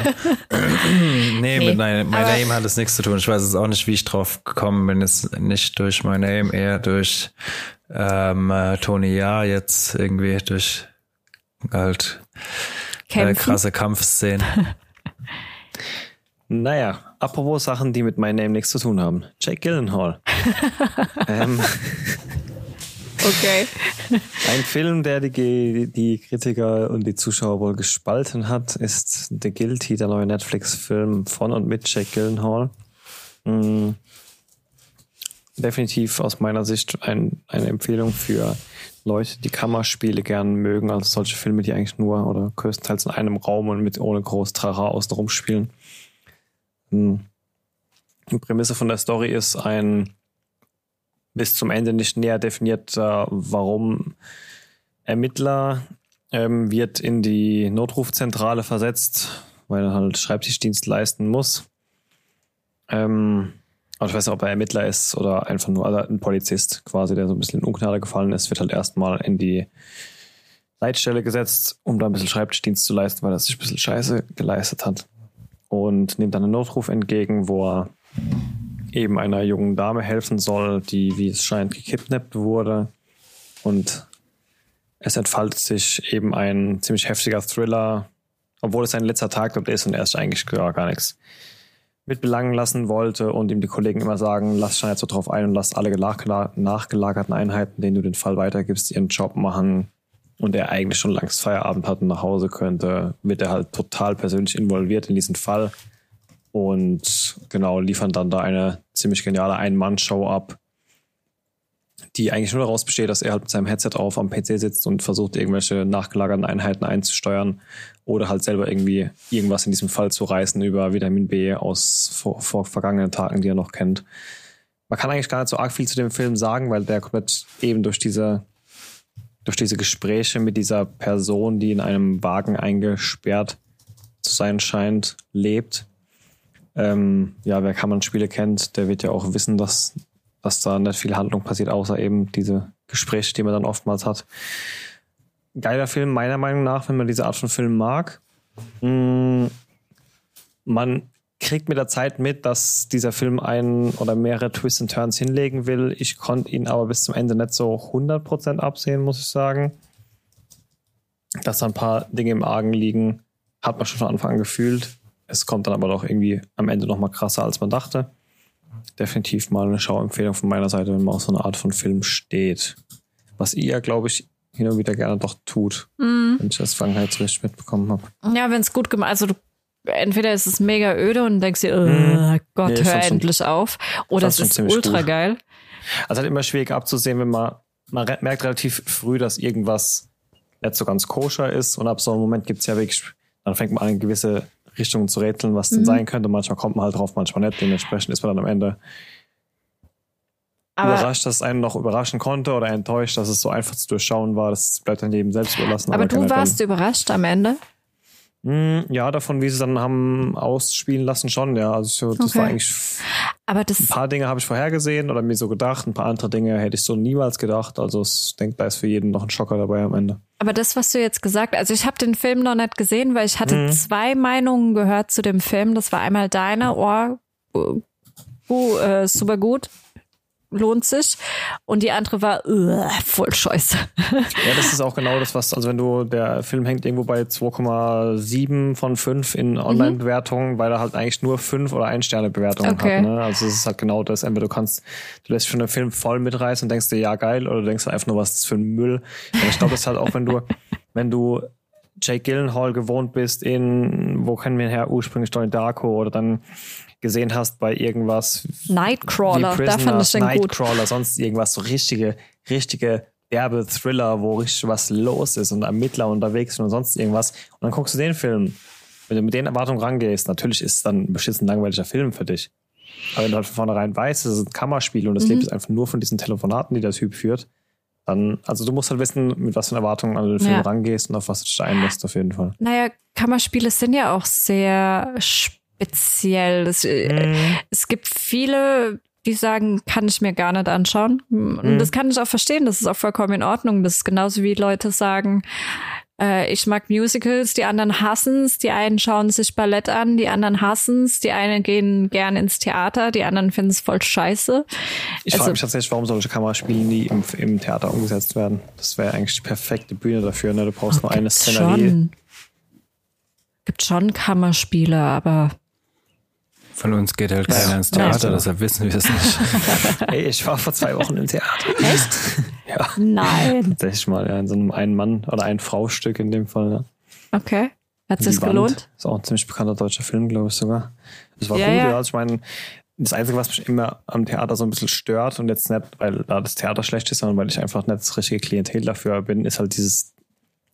nee, nee, mit My, My Name hat es nichts zu tun. Ich weiß es auch nicht, wie ich drauf gekommen bin. Es ist nicht durch My Name, eher durch ähm, äh, Tony Ja, jetzt irgendwie durch halt äh, krasse Kampfszenen. naja, apropos Sachen, die mit My Name nichts zu tun haben. Jake Gyllenhaal. ähm, okay. Ein Film, der die, die Kritiker und die Zuschauer wohl gespalten hat, ist The Guilty, der neue Netflix-Film von und mit Jake Gyllenhaal. Mhm. Definitiv aus meiner Sicht ein, eine Empfehlung für Leute, die Kammerspiele gern mögen, also solche Filme, die eigentlich nur oder größtenteils in einem Raum und mit ohne groß Trara außenrum spielen. Hm. Die Prämisse von der Story ist ein bis zum Ende nicht näher definiert, warum Ermittler ähm, wird in die Notrufzentrale versetzt, weil er halt Schreibtischdienst leisten muss. Ähm, aber ich weiß nicht, ob er Ermittler ist oder einfach nur ein Polizist quasi, der so ein bisschen in Ungnade gefallen ist, wird halt erstmal in die Leitstelle gesetzt, um da ein bisschen Schreibtischdienst zu leisten, weil er sich ein bisschen Scheiße geleistet hat. Und nimmt dann einen Notruf entgegen, wo er eben einer jungen Dame helfen soll, die, wie es scheint, gekidnappt wurde. Und es entfaltet sich eben ein ziemlich heftiger Thriller, obwohl es sein letzter Tag dort ist und er ist eigentlich gar nichts mit belangen lassen wollte und ihm die Kollegen immer sagen, lass schon jetzt so drauf ein und lass alle nachgelagerten Einheiten, denen du den Fall weitergibst, ihren Job machen. Und er eigentlich schon längst Feierabend hat und nach Hause könnte, wird er halt total persönlich involviert in diesen Fall und genau liefern dann da eine ziemlich geniale Ein-Mann-Show ab, die eigentlich nur daraus besteht, dass er halt mit seinem Headset auf am PC sitzt und versucht, irgendwelche nachgelagerten Einheiten einzusteuern oder halt selber irgendwie irgendwas in diesem Fall zu reißen über Vitamin B aus vor, vor vergangenen Tagen, die er noch kennt. Man kann eigentlich gar nicht so arg viel zu dem Film sagen, weil der komplett eben durch diese, durch diese Gespräche mit dieser Person, die in einem Wagen eingesperrt zu sein scheint, lebt. Ähm, ja, wer Kammern-Spiele kennt, der wird ja auch wissen, dass dass da nicht viel Handlung passiert, außer eben diese Gespräche, die man dann oftmals hat. Geiler Film, meiner Meinung nach, wenn man diese Art von Film mag. Mm, man kriegt mit der Zeit mit, dass dieser Film einen oder mehrere Twists und Turns hinlegen will. Ich konnte ihn aber bis zum Ende nicht so 100% absehen, muss ich sagen. Dass da ein paar Dinge im Argen liegen, hat man schon von Anfang an gefühlt. Es kommt dann aber doch irgendwie am Ende noch mal krasser, als man dachte definitiv mal eine Schauempfehlung von meiner Seite, wenn man auf so eine Art von Film steht. Was ihr, glaube ich, hin und wieder gerne doch tut, mm. wenn ich das Vergangenheit richtig mitbekommen habe. Ja, wenn es gut gemacht also du entweder ist es mega öde und denkst dir, oh. Gott, nee, hör endlich schon, auf. Oder es ist ultra gut. geil. Also halt immer schwierig abzusehen, wenn man, man merkt relativ früh, dass irgendwas nicht so ganz koscher ist und ab so einem Moment gibt es ja wirklich, dann fängt man an, gewisse Richtungen zu rätseln, was mhm. denn sein könnte. Manchmal kommt man halt drauf, manchmal nicht. Dementsprechend ist man dann am Ende aber überrascht, dass es einen noch überraschen konnte oder enttäuscht, dass es so einfach zu durchschauen war. Das bleibt dann jedem selbst überlassen. Aber, aber du warst überrascht am Ende? Hm, ja, davon, wie sie dann haben ausspielen lassen, schon, ja. Also das okay. war eigentlich. Aber das ein paar Dinge habe ich vorhergesehen oder mir so gedacht, ein paar andere Dinge hätte ich so niemals gedacht. Also ich denke, da ist für jeden noch ein Schocker dabei am Ende. Aber das, was du jetzt gesagt, also ich habe den Film noch nicht gesehen, weil ich hatte mhm. zwei Meinungen gehört zu dem Film. Das war einmal deine, oh, uh, äh, super gut lohnt sich. Und die andere war uh, voll scheiße. Ja, das ist auch genau das, was, also wenn du, der Film hängt irgendwo bei 2,7 von 5 in Online-Bewertungen, mhm. weil er halt eigentlich nur 5 oder 1 Sterne Bewertungen okay. hat. Ne? Also es ist halt genau das. Entweder du kannst, du lässt schon einen Film voll mitreißen und denkst dir, ja geil, oder du denkst einfach nur, was ist das für ein Müll. Und ich glaube, das ist halt auch, wenn du, wenn du Jake Gyllenhaal gewohnt bist in, wo kennen wir her, ursprünglich Donnie Darko oder dann gesehen hast bei irgendwas. Nightcrawler, da fand ich den Nightcrawler, gut. sonst irgendwas, so richtige, richtige derbe Thriller, wo richtig was los ist und Ermittler unterwegs sind und sonst irgendwas. Und dann guckst du den Film. Wenn du mit den Erwartungen rangehst, natürlich ist es dann ein beschissen langweiliger Film für dich. Aber wenn du halt von vornherein weißt, es ist ein Kammerspiel und es mhm. lebt einfach nur von diesen Telefonaten, die der Typ führt, dann, also du musst halt wissen, mit was für Erwartungen an den Film ja. rangehst und auf was du dich einlässt, auf jeden Fall. Naja, Kammerspiele sind ja auch sehr spannend speziell. Es, äh, mhm. es gibt viele, die sagen, kann ich mir gar nicht anschauen. Und mhm. das kann ich auch verstehen. Das ist auch vollkommen in Ordnung. Das ist genauso wie Leute sagen, äh, ich mag Musicals, die anderen hassen's, die einen schauen sich Ballett an, die anderen hassen's, die einen gehen gern ins Theater, die anderen finden es voll scheiße. Ich also, frage mich tatsächlich, warum solche Kameraspiele nie im, im Theater umgesetzt werden. Das wäre eigentlich die perfekte Bühne dafür. Ne? Du brauchst nur eine Szenerie. Schon. Gibt schon Kammerspiele, aber von uns geht halt keiner ins Theater, deshalb wissen wir es nicht. Ey, ich war vor zwei Wochen im Theater. Echt? ja. Nein. Tatsächlich mal, ja, in so einem Ein-Mann- oder Ein-Frau-Stück in dem Fall. Ja. Okay. Hat es gelohnt? Ist auch ein ziemlich bekannter deutscher Film, glaube ich sogar. Das war ja, gut, ja. Also ich meine, das Einzige, was mich immer am Theater so ein bisschen stört und jetzt nicht, weil da das Theater schlecht ist, sondern weil ich einfach nicht das richtige Klientel dafür bin, ist halt dieses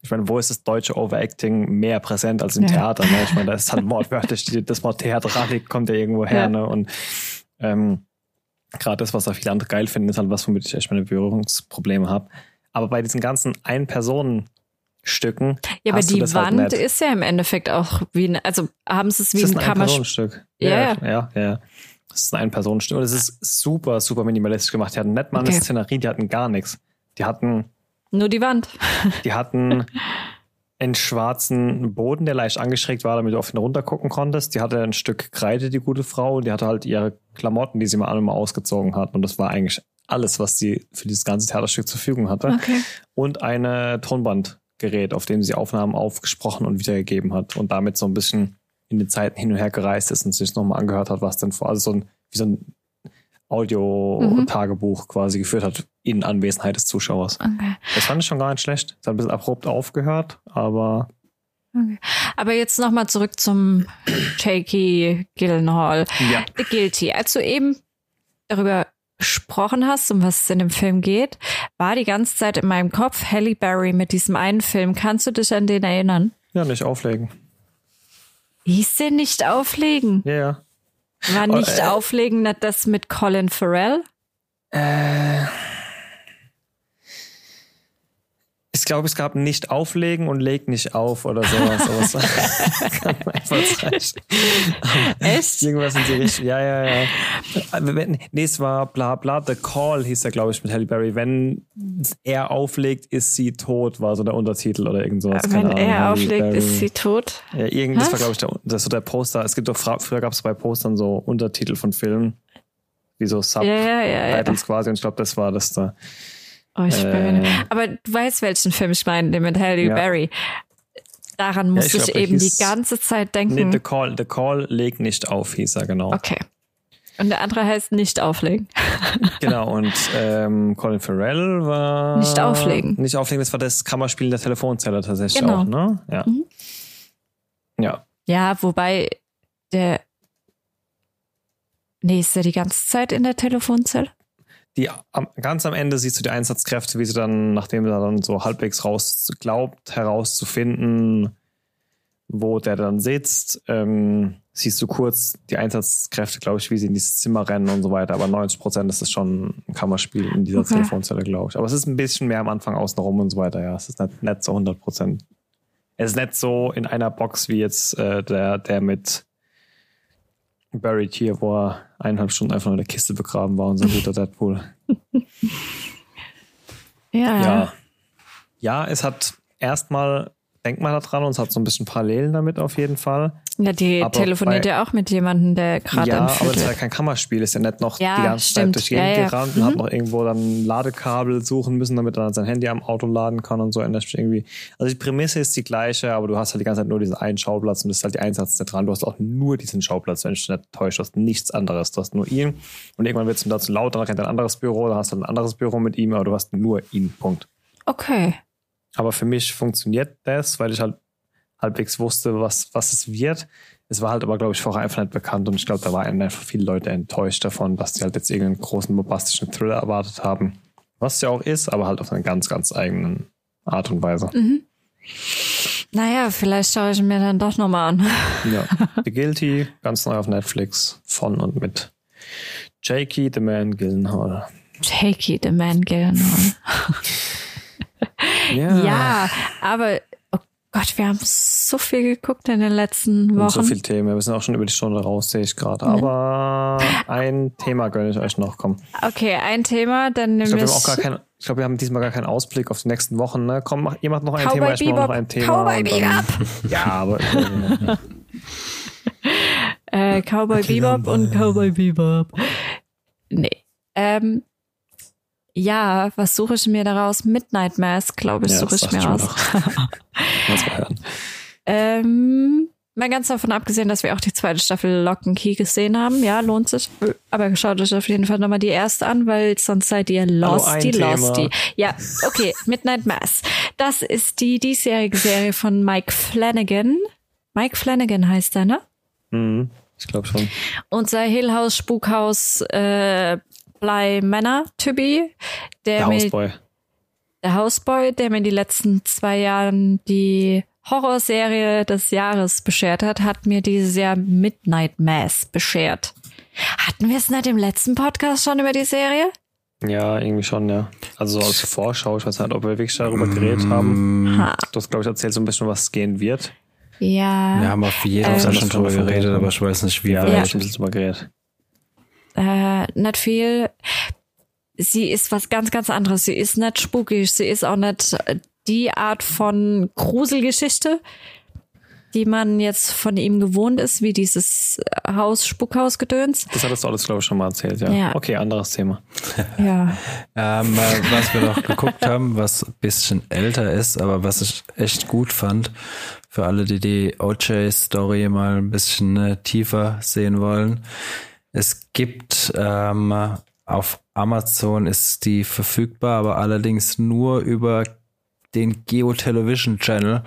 ich meine, wo ist das deutsche Overacting mehr präsent als im ja. Theater? Ne? Ich meine, da ist halt wortwörtlich, das Wort Theatralik kommt ja irgendwo her. Ja. Ne? Und ähm, gerade das, was da viele andere geil finden, ist halt was, womit ich echt meine Berührungsprobleme habe. Aber bei diesen ganzen Ein-Personen-Stücken. Ja, aber die halt Wand halt ist ja im Endeffekt auch wie, also haben sie es wie ein, ein Kammerstück. Ja, ja, ja, ja. Das ist ein Ein-Personen-Stück. Und es ist super, super minimalistisch gemacht. Die hatten nicht mal eine okay. Szenerie, die hatten gar nichts. Die hatten nur die Wand. Die hatten einen schwarzen Boden, der leicht angeschrägt war, damit du auf ihn runtergucken konntest. Die hatte ein Stück Kreide, die gute Frau, und die hatte halt ihre Klamotten, die sie mal alle mal ausgezogen hat. Und das war eigentlich alles, was sie für dieses ganze Theaterstück zur Verfügung hatte. Okay. Und eine Tonbandgerät, auf dem sie Aufnahmen aufgesprochen und wiedergegeben hat und damit so ein bisschen in den Zeiten hin und her gereist ist und sich nochmal angehört hat, was denn vor, also so ein, wie so ein Audio-Tagebuch mhm. quasi geführt hat in Anwesenheit des Zuschauers. Okay. Das fand ich schon gar nicht schlecht. Es hat ein bisschen abrupt aufgehört, aber. Okay. Aber jetzt nochmal zurück zum Jakey Gyllenhaal. Ja. The Guilty. Als du eben darüber gesprochen hast, um was es in dem Film geht, war die ganze Zeit in meinem Kopf Halle Berry mit diesem einen Film. Kannst du dich an den erinnern? Ja, nicht auflegen. Hieß den nicht auflegen? Ja, ja. War nicht oh, äh, auflegen das mit Colin Farrell? Äh, ich glaube, es gab nicht auflegen und leg nicht auf oder sowas. kann Echt? Irgendwas in die Richtung. Ja, ja, ja. Nee, es war bla bla. The Call hieß er, glaube ich, mit Halle Berry. Wenn er auflegt, ist sie tot, war so der Untertitel oder irgend sowas. Wenn Ahnung, er Halle auflegt, Berry. ist sie tot. Ja, irgendwas war, glaube ich, der, das so der Poster. Es gibt doch, früher gab es bei Postern so Untertitel von Filmen. Wie so Subtitles ja, ja, ja, quasi. Und ich glaube, das war das da. Oh, ich äh, bin, aber du weißt, welchen Film ich meine, den mit Halle ja. Berry. Daran musste ja, ich, ich eben hieß, die ganze Zeit denken. Nee, The Call, The Call leg nicht auf, hieß er, genau. Okay. Und der andere heißt nicht auflegen. genau, und ähm, Colin Farrell war. Nicht auflegen. Nicht auflegen, das war das Kammerspiel in der Telefonzelle tatsächlich genau. auch, ne? Ja. Mhm. Ja. Ja, wobei der. Nee, ist er die ganze Zeit in der Telefonzelle? Die am, ganz am Ende siehst du die Einsatzkräfte, wie sie dann, nachdem er dann so halbwegs raus glaubt, herauszufinden, wo der dann sitzt, ähm, siehst du kurz die Einsatzkräfte, glaube ich, wie sie in dieses Zimmer rennen und so weiter. Aber 90 Prozent ist es schon ein Kammerspiel in dieser okay. Telefonzelle, glaube ich. Aber es ist ein bisschen mehr am Anfang außenrum und so weiter. Ja, es ist nicht, nicht so 100 Prozent. Es ist nicht so in einer Box wie jetzt äh, der, der mit Buried hier, wo er eineinhalb Stunden einfach in der Kiste begraben war, unser guter Deadpool. ja. ja. Ja, es hat erstmal denkt mal daran und es hat so ein bisschen Parallelen damit auf jeden Fall. Ja, die aber telefoniert bei, ja auch mit jemandem, der gerade Ja, aber das ist ja kein Kammerspiel, ist ja nicht noch ja, die ganze stimmt. Zeit durch die Gegend ja, gerannt ja. und mhm. hat noch irgendwo dann Ladekabel suchen müssen, damit er dann sein Handy am Auto laden kann und so ändert sich irgendwie. Also die Prämisse ist die gleiche, aber du hast halt die ganze Zeit nur diesen einen Schauplatz und das ist halt die Einsatz dran. Du hast auch nur diesen Schauplatz, wenn ich dich nicht täusche, du hast nichts anderes. Du hast nur ihn und irgendwann wird es ihm dazu laut, dann rennt ein anderes Büro, dann hast du ein anderes Büro mit ihm, aber du hast nur ihn. Punkt. Okay. Aber für mich funktioniert das, weil ich halt halbwegs wusste, was, was es wird. Es war halt aber, glaube ich, vorher einfach nicht bekannt und ich glaube, da waren einfach viele Leute enttäuscht davon, dass sie halt jetzt irgendeinen großen bombastischen Thriller erwartet haben. Was ja auch ist, aber halt auf eine ganz, ganz eigenen Art und Weise. Mhm. Naja, vielleicht schaue ich mir dann doch nochmal an. Ja. The Guilty, ganz neu auf Netflix, von und mit Jakey the Man Gillenhall. Jakey the Man Gillenhall. ja. ja, aber Gott, wir haben so viel geguckt in den letzten Wochen. So viele Themen. Wir sind auch schon über die Stunde raus, sehe ich gerade. Aber ein Thema gönne ich euch noch. Komm. Okay, ein Thema, dann nämlich. Ich glaube, wir haben auch gar keinen. Ich glaube, wir haben diesmal gar keinen Ausblick auf die nächsten Wochen. Ne? Komm, mach, ihr macht noch ein Cowboy Thema, ich mache noch ein Thema. Cowboy Bebop. ja, aber. äh, Cowboy Bebop und Cowboy Bebop. Nee. Ähm, ja, was suche ich mir daraus? Midnight Mass, glaube ich, ja, suche ich mir aus. ähm, mal ganz davon abgesehen, dass wir auch die zweite Staffel Lock and Key gesehen haben. Ja, lohnt sich. Aber schaut euch auf jeden Fall nochmal die erste an, weil sonst seid ihr losty, losty. Ja, okay, Midnight Mass. Das ist die diesjährige Serie von Mike Flanagan. Mike Flanagan heißt er, ne? Mhm. Ich glaube schon. Unser Hill House Spukhaus äh, Bly Manor to be. Der, der Hausboy. der Hausboy, der mir die letzten zwei Jahren die Horrorserie des Jahres beschert hat, hat mir dieses Jahr Midnight Mass beschert. Hatten wir es nicht im letzten Podcast schon über die Serie? Ja, irgendwie schon, ja. Also so als Vorschau, ich weiß nicht, ob wir wirklich darüber geredet haben. Ha. Du hast, glaube ich, erzählt so ein bisschen, was es gehen wird. Ja. Wir haben auf jeden Fall ähm, schon drüber geredet, aber ich weiß nicht, wie ja, weit. Ja, ich ein bisschen drüber geredet äh, nicht viel. Sie ist was ganz, ganz anderes. Sie ist nicht spukig. Sie ist auch nicht die Art von Gruselgeschichte. die man jetzt von ihm gewohnt ist, wie dieses Haus, Spuckhausgedöns. Das hattest du alles, glaube ich, schon mal erzählt, ja. ja. Okay, anderes Thema. Ja. ähm, was wir noch geguckt haben, was ein bisschen älter ist, aber was ich echt gut fand, für alle, die die OJ-Story mal ein bisschen äh, tiefer sehen wollen. Es gibt ähm, auf Amazon ist die verfügbar, aber allerdings nur über den Geo Television Channel,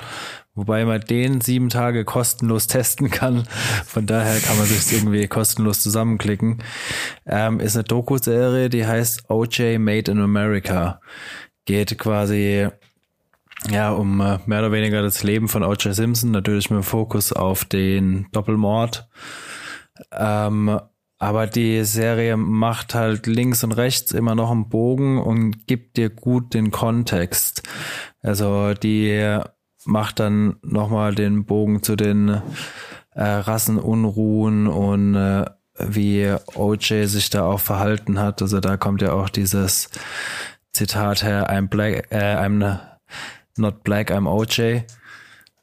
wobei man den sieben Tage kostenlos testen kann. Von daher kann man sich irgendwie kostenlos zusammenklicken. Ähm, ist eine Doku-Serie, die heißt OJ Made in America. Geht quasi ja um äh, mehr oder weniger das Leben von OJ Simpson, natürlich mit dem Fokus auf den Doppelmord. Ähm, aber die Serie macht halt links und rechts immer noch einen Bogen und gibt dir gut den Kontext. Also die macht dann nochmal den Bogen zu den äh, Rassenunruhen und äh, wie OJ sich da auch verhalten hat. Also da kommt ja auch dieses Zitat her, I'm black, äh, I'm not black, I'm OJ.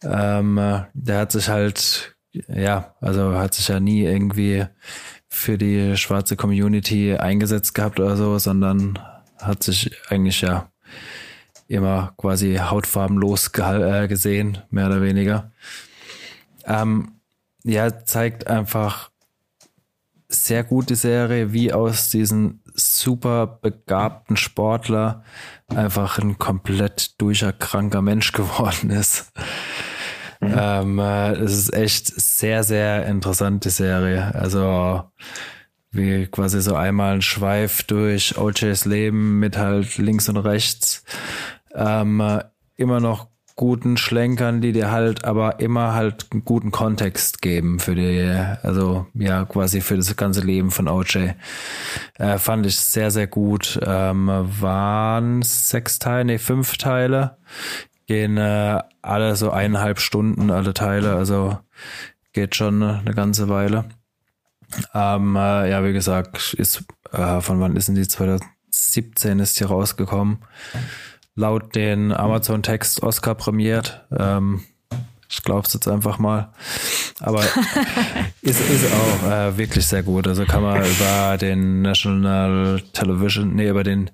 Ähm, äh, der hat sich halt, ja, also hat sich ja nie irgendwie für die schwarze Community eingesetzt gehabt oder so, sondern hat sich eigentlich ja immer quasi hautfarbenlos äh, gesehen, mehr oder weniger. Ähm, ja, zeigt einfach sehr gut die Serie, wie aus diesem super begabten Sportler einfach ein komplett durcherkranker Mensch geworden ist. Mhm. Ähm, äh, es ist echt sehr, sehr interessant, die Serie. Also wie quasi so einmal ein Schweif durch OJs Leben mit halt links und rechts. Ähm, äh, immer noch guten Schlenkern, die dir halt aber immer halt einen guten Kontext geben für die, also ja, quasi für das ganze Leben von OJ. Äh, fand ich sehr, sehr gut. Ähm, waren sechs Teile, nee, fünf Teile gehen äh, alle so eineinhalb Stunden, alle Teile, also geht schon eine ganze Weile. Ähm, äh, ja, wie gesagt, ist, äh, von wann ist denn die? 2017 ist die rausgekommen. Laut den Amazon-Text Oscar prämiert. Ähm, ich glaube es jetzt einfach mal. Aber ist, ist auch äh, wirklich sehr gut. Also kann man über den National Television, nee, über den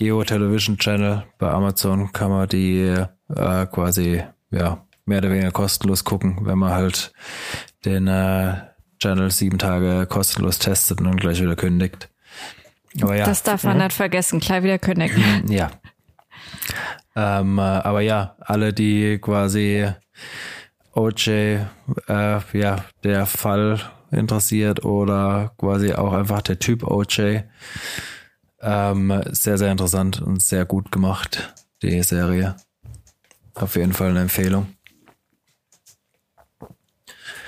Geo Television Channel bei Amazon kann man die äh, quasi ja mehr oder weniger kostenlos gucken, wenn man halt den äh, Channel sieben Tage kostenlos testet und gleich wieder kündigt. Aber ja. Das darf man mhm. nicht vergessen, gleich wieder kündigen. Ja. Ähm, äh, aber ja, alle, die quasi OJ, äh, ja, der Fall interessiert oder quasi auch einfach der Typ OJ, ähm, sehr, sehr interessant und sehr gut gemacht, die Serie. Auf jeden Fall eine Empfehlung.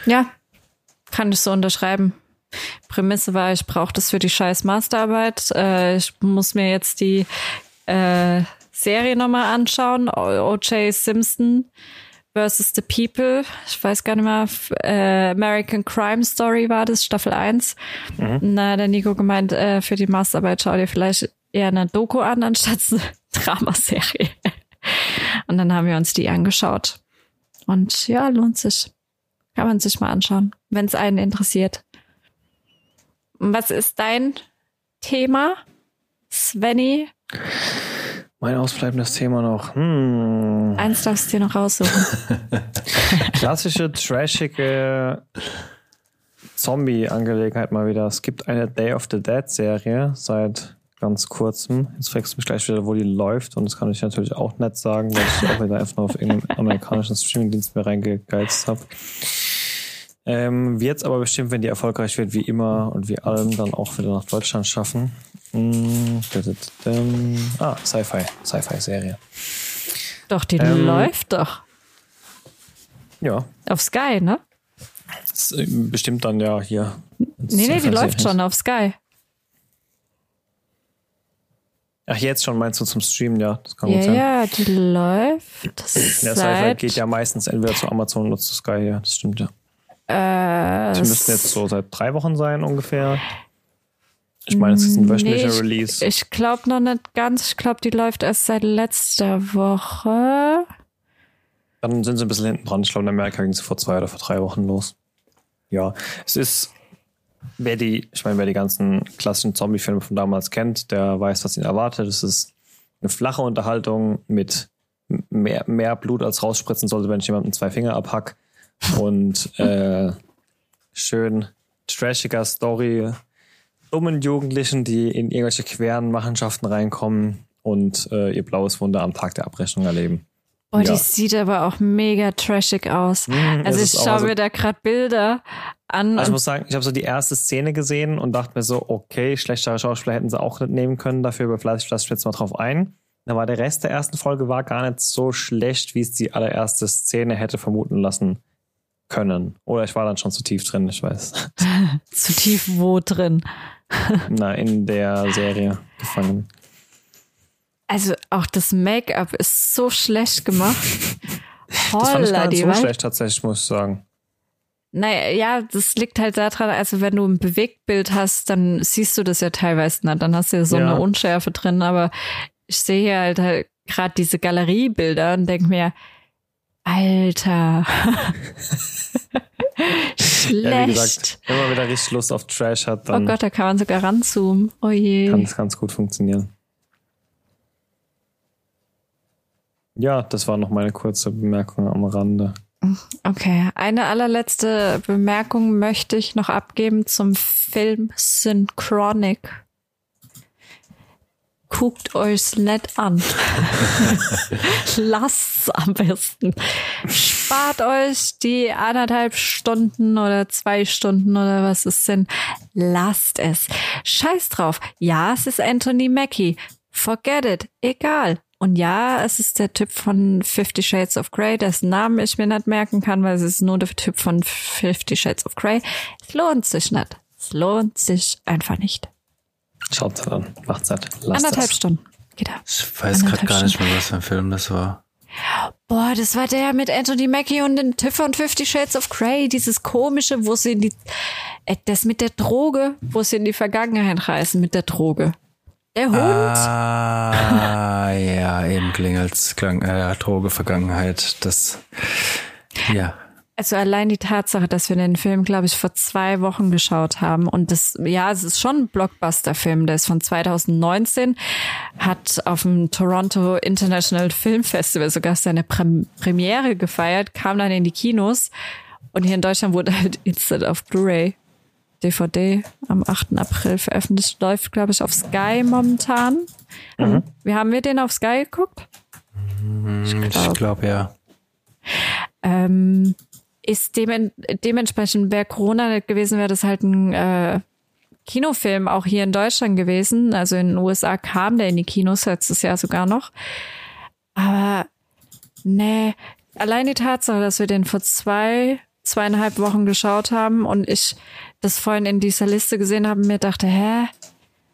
Ja, kann ich so unterschreiben. Prämisse war, ich brauche das für die scheiß Masterarbeit. Äh, ich muss mir jetzt die äh, Serie nochmal anschauen. O.J. Simpson versus the People. Ich weiß gar nicht mehr. Äh, American Crime Story war das, Staffel 1. Mhm. Na, der Nico gemeint, äh, für die Masterarbeit schau dir vielleicht eher eine Doku an, anstatt eine Dramaserie. Und dann haben wir uns die angeschaut. Und ja, lohnt sich. Kann man sich mal anschauen, wenn es einen interessiert. Was ist dein Thema, Svenny? Mein ausbleibendes Thema noch. Hm. Eins darfst du dir noch raussuchen. Klassische, trashige Zombie-Angelegenheit mal wieder. Es gibt eine Day of the Dead-Serie seit ganz kurzem. Jetzt fragst du mich gleich wieder, wo die läuft. Und das kann ich natürlich auch nett sagen, weil ich auch wieder einfach auf irgendeinen amerikanischen Streamingdienst mehr reingegeizt habe. Ähm, wird aber bestimmt, wenn die erfolgreich wird, wie immer und wie allem, dann auch wieder nach Deutschland schaffen. Mm, ah, Sci-Fi, Sci-Fi-Serie. Doch, die ähm, läuft doch. Ja. Auf Sky, ne? Äh, bestimmt dann ja hier. Nee, nee, die läuft schon auf Sky. Ach, jetzt schon meinst du zum Streamen, ja. Das kann ja, gut sein. Ja, die läuft. Der Sci-Fi geht ja meistens entweder zu Amazon oder zu Sky, ja. Das stimmt ja. Äh, die müssten jetzt so seit drei Wochen sein ungefähr. Ich meine, es ist ein wöchentlicher nee, Release. Ich, ich glaube noch nicht ganz. Ich glaube, die läuft erst seit letzter Woche. Dann sind sie ein bisschen hinten dran. Ich glaube, in Amerika ging es vor zwei oder vor drei Wochen los. Ja, es ist, wer die, ich meine, wer die ganzen klassischen Zombie-Filme von damals kennt, der weiß, was ihn erwartet. Es ist eine flache Unterhaltung mit mehr, mehr Blut als rausspritzen sollte, wenn ich jemandem zwei Finger abhack. Und äh, schön trashiger Story. Dummen Jugendlichen, die in irgendwelche queren Machenschaften reinkommen und äh, ihr blaues Wunder am Tag der Abrechnung erleben. Oh, ja. die sieht aber auch mega trashig aus. Mm, also ich schaue also, mir da gerade Bilder an. Also ich muss sagen, ich habe so die erste Szene gesehen und dachte mir so, okay, schlechtere Schauspieler hätten sie auch nicht nehmen können, dafür überfleißig ich jetzt mal drauf ein. Aber der Rest der ersten Folge war gar nicht so schlecht, wie es die allererste Szene hätte vermuten lassen können. Oder ich war dann schon zu tief drin, ich weiß. zu tief wo drin? Na, in der Serie gefangen. Also auch das Make-up ist so schlecht gemacht. Holla, das fand ich gar nicht so schlecht tatsächlich, muss ich sagen. Naja, ja, das liegt halt daran, also wenn du ein Bewegtbild hast, dann siehst du das ja teilweise nicht. Dann hast du ja so ja. eine Unschärfe drin, aber ich sehe hier halt, halt gerade diese Galeriebilder und denke mir, Alter. Schlecht. Ja, wie gesagt, wenn man wieder richtig Lust auf Trash hat, dann. Oh Gott, da kann man sogar ranzoomen. Oh je. Kann es ganz gut funktionieren. Ja, das war noch meine kurze Bemerkung am Rande. Okay, eine allerletzte Bemerkung möchte ich noch abgeben zum Film Synchronic guckt euch's nicht an. Lasst's am besten. Spart euch die anderthalb Stunden oder zwei Stunden oder was es sind. Lasst es. Scheiß drauf. Ja, es ist Anthony Mackie. Forget it. Egal. Und ja, es ist der Typ von Fifty Shades of Grey, dessen Namen ich mir nicht merken kann, weil es ist nur der Typ von Fifty Shades of Grey. Es lohnt sich nicht. Es lohnt sich einfach nicht. Schaut dann, macht's halt. Lasst Anderthalb das. Stunden. Geht da. Ich weiß gerade gar nicht mehr, was für ein Film das war. Boah, das war der mit Anthony Mackie und den Tiff von Fifty Shades of Grey. Dieses komische, wo sie in die, äh, das mit der Droge, wo sie in die Vergangenheit reisen mit der Droge. Der Hund. Ah, ja, eben klingelt's, klang, äh, Droge, Vergangenheit, das, ja. Also allein die Tatsache, dass wir den Film, glaube ich, vor zwei Wochen geschaut haben und das, ja, es ist schon ein Blockbuster-Film, der ist von 2019, hat auf dem Toronto International Film Festival sogar seine Premiere gefeiert, kam dann in die Kinos und hier in Deutschland wurde halt instant auf Blu-ray DVD am 8. April veröffentlicht, läuft, glaube ich, auf Sky momentan. Mhm. Wie haben wir den auf Sky geguckt? Ich glaube, glaub, ja. Ähm, ist dem, dementsprechend, wäre Corona nicht gewesen, wäre das halt ein äh, Kinofilm auch hier in Deutschland gewesen. Also in den USA kam der in die Kinos letztes Jahr sogar noch. Aber nee, allein die Tatsache, dass wir den vor zwei, zweieinhalb Wochen geschaut haben und ich das vorhin in dieser Liste gesehen habe, mir dachte, hä,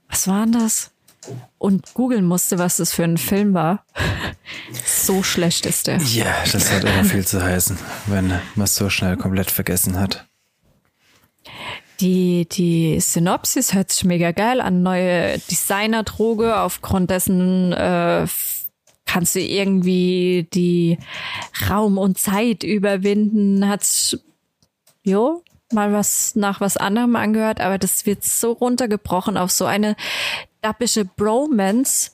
was war denn das? Und googeln musste, was das für ein Film war. so schlecht ist der. Ja, das hat immer viel zu heißen, wenn man es so schnell komplett vergessen hat. Die, die Synopsis hört sich mega geil an. Neue Designer-Droge, aufgrund dessen äh, kannst du irgendwie die Raum und Zeit überwinden. Hat's, jo, mal was nach was anderem angehört, aber das wird so runtergebrochen auf so eine dappische Bromance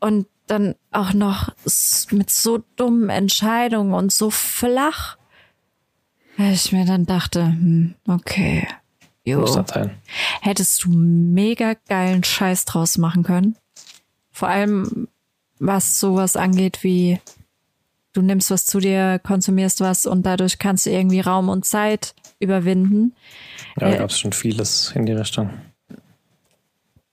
und dann auch noch mit so dummen Entscheidungen und so flach. Ich mir dann dachte, hm, okay. Jo. Hättest du mega geilen Scheiß draus machen können. Vor allem, was sowas angeht wie, du nimmst was zu dir, konsumierst was und dadurch kannst du irgendwie Raum und Zeit überwinden. Ja, da äh, gab es schon vieles in die Richtung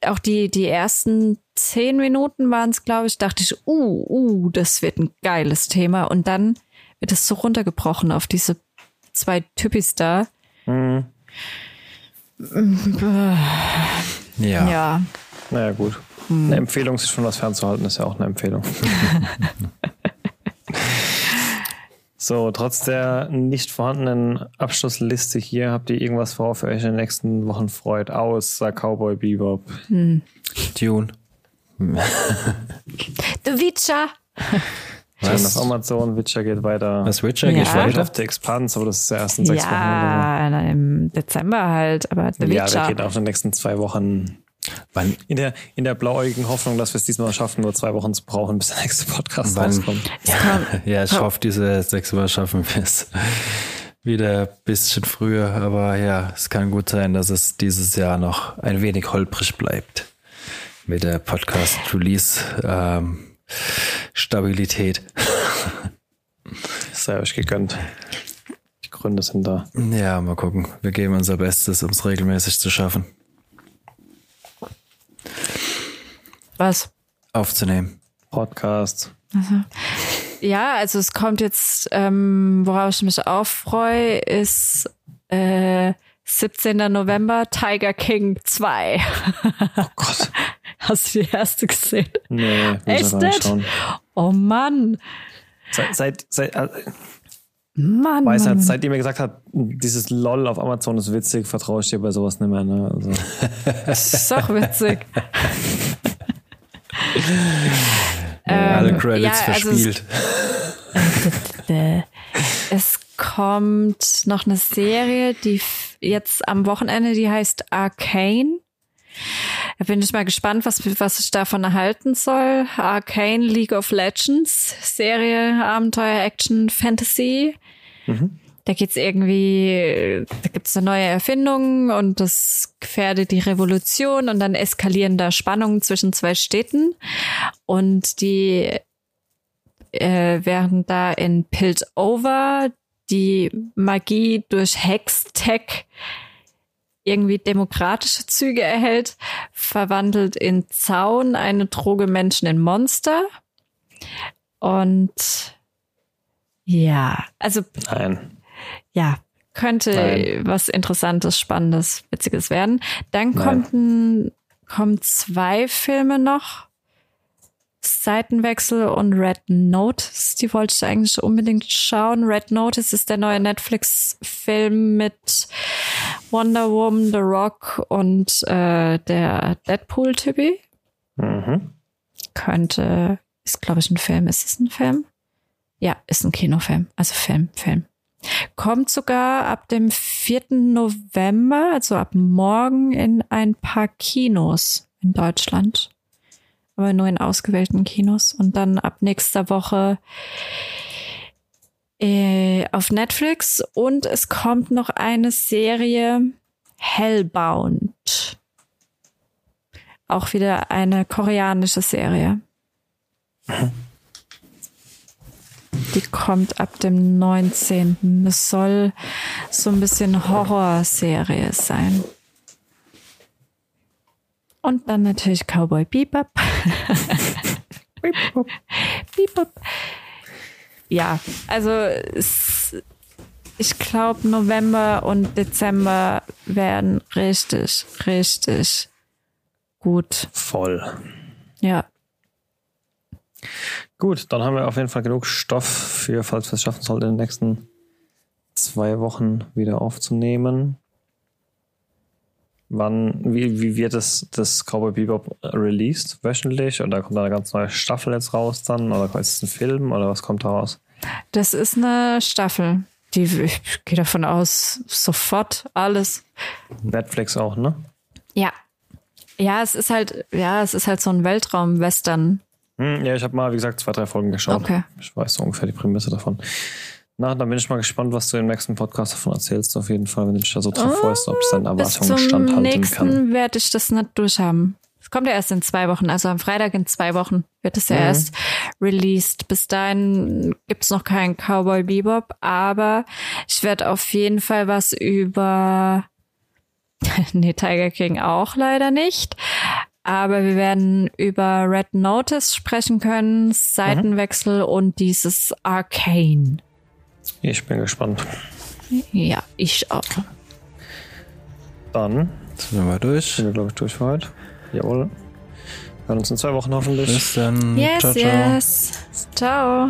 auch die, die ersten zehn Minuten waren es, glaube ich, dachte ich, uh, uh, das wird ein geiles Thema. Und dann wird es so runtergebrochen auf diese zwei Typis da. Mhm. Ja. Ja. Naja, gut. Mhm. Eine Empfehlung, sich von was fernzuhalten, ist ja auch eine Empfehlung. So, trotz der nicht vorhandenen Abschlussliste hier, habt ihr irgendwas, worauf ihr euch in den nächsten Wochen freut, außer Cowboy Bebop? Hm. Dune. The Witcher. Patrion auf Amazon, Witcher geht weiter. Was Witcher ja. geht weiter? Auf The Expanse, aber das ist ja erst in sechs ja, Wochen. Ja, im Dezember halt, aber The ja, Witcher. Ja, der geht auf den nächsten zwei Wochen. Wann? In der, in der blauäugigen Hoffnung, dass wir es diesmal schaffen, nur zwei Wochen zu brauchen, bis der nächste Podcast Wann? rauskommt. Ja, ja, ich hoffe, diese sechs Wochen schaffen wir es wieder ein bisschen früher, aber ja, es kann gut sein, dass es dieses Jahr noch ein wenig holprig bleibt mit der Podcast-Release. Ähm, Stabilität. Sei euch gegönnt. Die Gründe sind da. Ja, mal gucken. Wir geben unser Bestes, um es regelmäßig zu schaffen. Was? Aufzunehmen. Podcast. Also. Ja, also es kommt jetzt, ähm, worauf ich mich auch freue, ist äh, 17. November Tiger King 2. Oh Gott. Hast du die erste gesehen? Nee, Echt nicht? Oh Mann. Seit, seit, seit äh, Mann, weiß Mann. Halt, seitdem er gesagt hat, dieses LOL auf Amazon ist witzig, vertraue ich dir bei sowas nicht mehr. Ne? Also. Das ist doch witzig. Alle ähm, Credits ja, also verspielt. Es, es kommt noch eine Serie, die jetzt am Wochenende, die heißt Arcane. Da bin ich mal gespannt, was, was ich davon erhalten soll. Arcane League of Legends, Serie, Abenteuer, Action, Fantasy. Mhm. Da geht's irgendwie, da gibt's eine neue Erfindung und das gefährdet die Revolution und dann eskalieren da Spannungen zwischen zwei Städten und die äh, werden da in Piltover die Magie durch Hextech irgendwie demokratische Züge erhält, verwandelt in Zaun eine Droge Menschen in Monster. Und ja, also. Nein. Ja, könnte Nein. was Interessantes, Spannendes, Witziges werden. Dann kommt ein, kommen zwei Filme noch. Seitenwechsel und Red Notice. Die wollte ich eigentlich unbedingt schauen. Red Notice ist der neue Netflix-Film mit Wonder Woman, The Rock und äh, der Deadpool-Typi. Mhm. Könnte, ist glaube ich ein Film. Ist es ein Film? Ja, ist ein Kinofilm. Also Film, Film. Kommt sogar ab dem 4. November, also ab morgen, in ein paar Kinos in Deutschland aber nur in ausgewählten Kinos. Und dann ab nächster Woche äh, auf Netflix. Und es kommt noch eine Serie Hellbound. Auch wieder eine koreanische Serie. Die kommt ab dem 19. Es soll so ein bisschen Horrorserie sein. Und dann natürlich Cowboy Bebop. Bebop. Bebop. Ja, also es, ich glaube, November und Dezember werden richtig, richtig gut. Voll. Ja. Gut, dann haben wir auf jeden Fall genug Stoff für, falls wir es schaffen sollten, in den nächsten zwei Wochen wieder aufzunehmen. Wann, wie, wie wird das, das Cowboy Bebop released? Wöchentlich? Oder kommt da eine ganz neue Staffel jetzt raus dann? Oder ist es ein Film? Oder was kommt da raus? Das ist eine Staffel. Die, ich gehe davon aus, sofort alles. Netflix auch, ne? Ja. Ja, es ist halt, ja, es ist halt so ein Weltraum-Western. Hm, ja, ich habe mal, wie gesagt, zwei, drei Folgen geschaut. Okay. Ich weiß so ungefähr die Prämisse davon. Na, dann bin ich mal gespannt, was du im nächsten Podcast davon erzählst, auf jeden Fall, wenn du dich da so drauf oh, freust, ob es deinen Erwartungen standhalten nächsten kann. werde ich das nicht durchhaben. Es kommt ja erst in zwei Wochen, also am Freitag in zwei Wochen wird es ja mhm. erst released. Bis dahin gibt's noch keinen Cowboy Bebop, aber ich werde auf jeden Fall was über nee, Tiger King auch leider nicht. Aber wir werden über Red Notice sprechen können, Seitenwechsel mhm. und dieses Arcane. Ich bin gespannt. Ja, ich auch. Dann sind wir mal durch. Sind wir, glaube ich, durch für heute. Jawohl. Wir hören uns in zwei Wochen hoffentlich. Bis dann. Yes, ciao, ciao. yes. Ciao.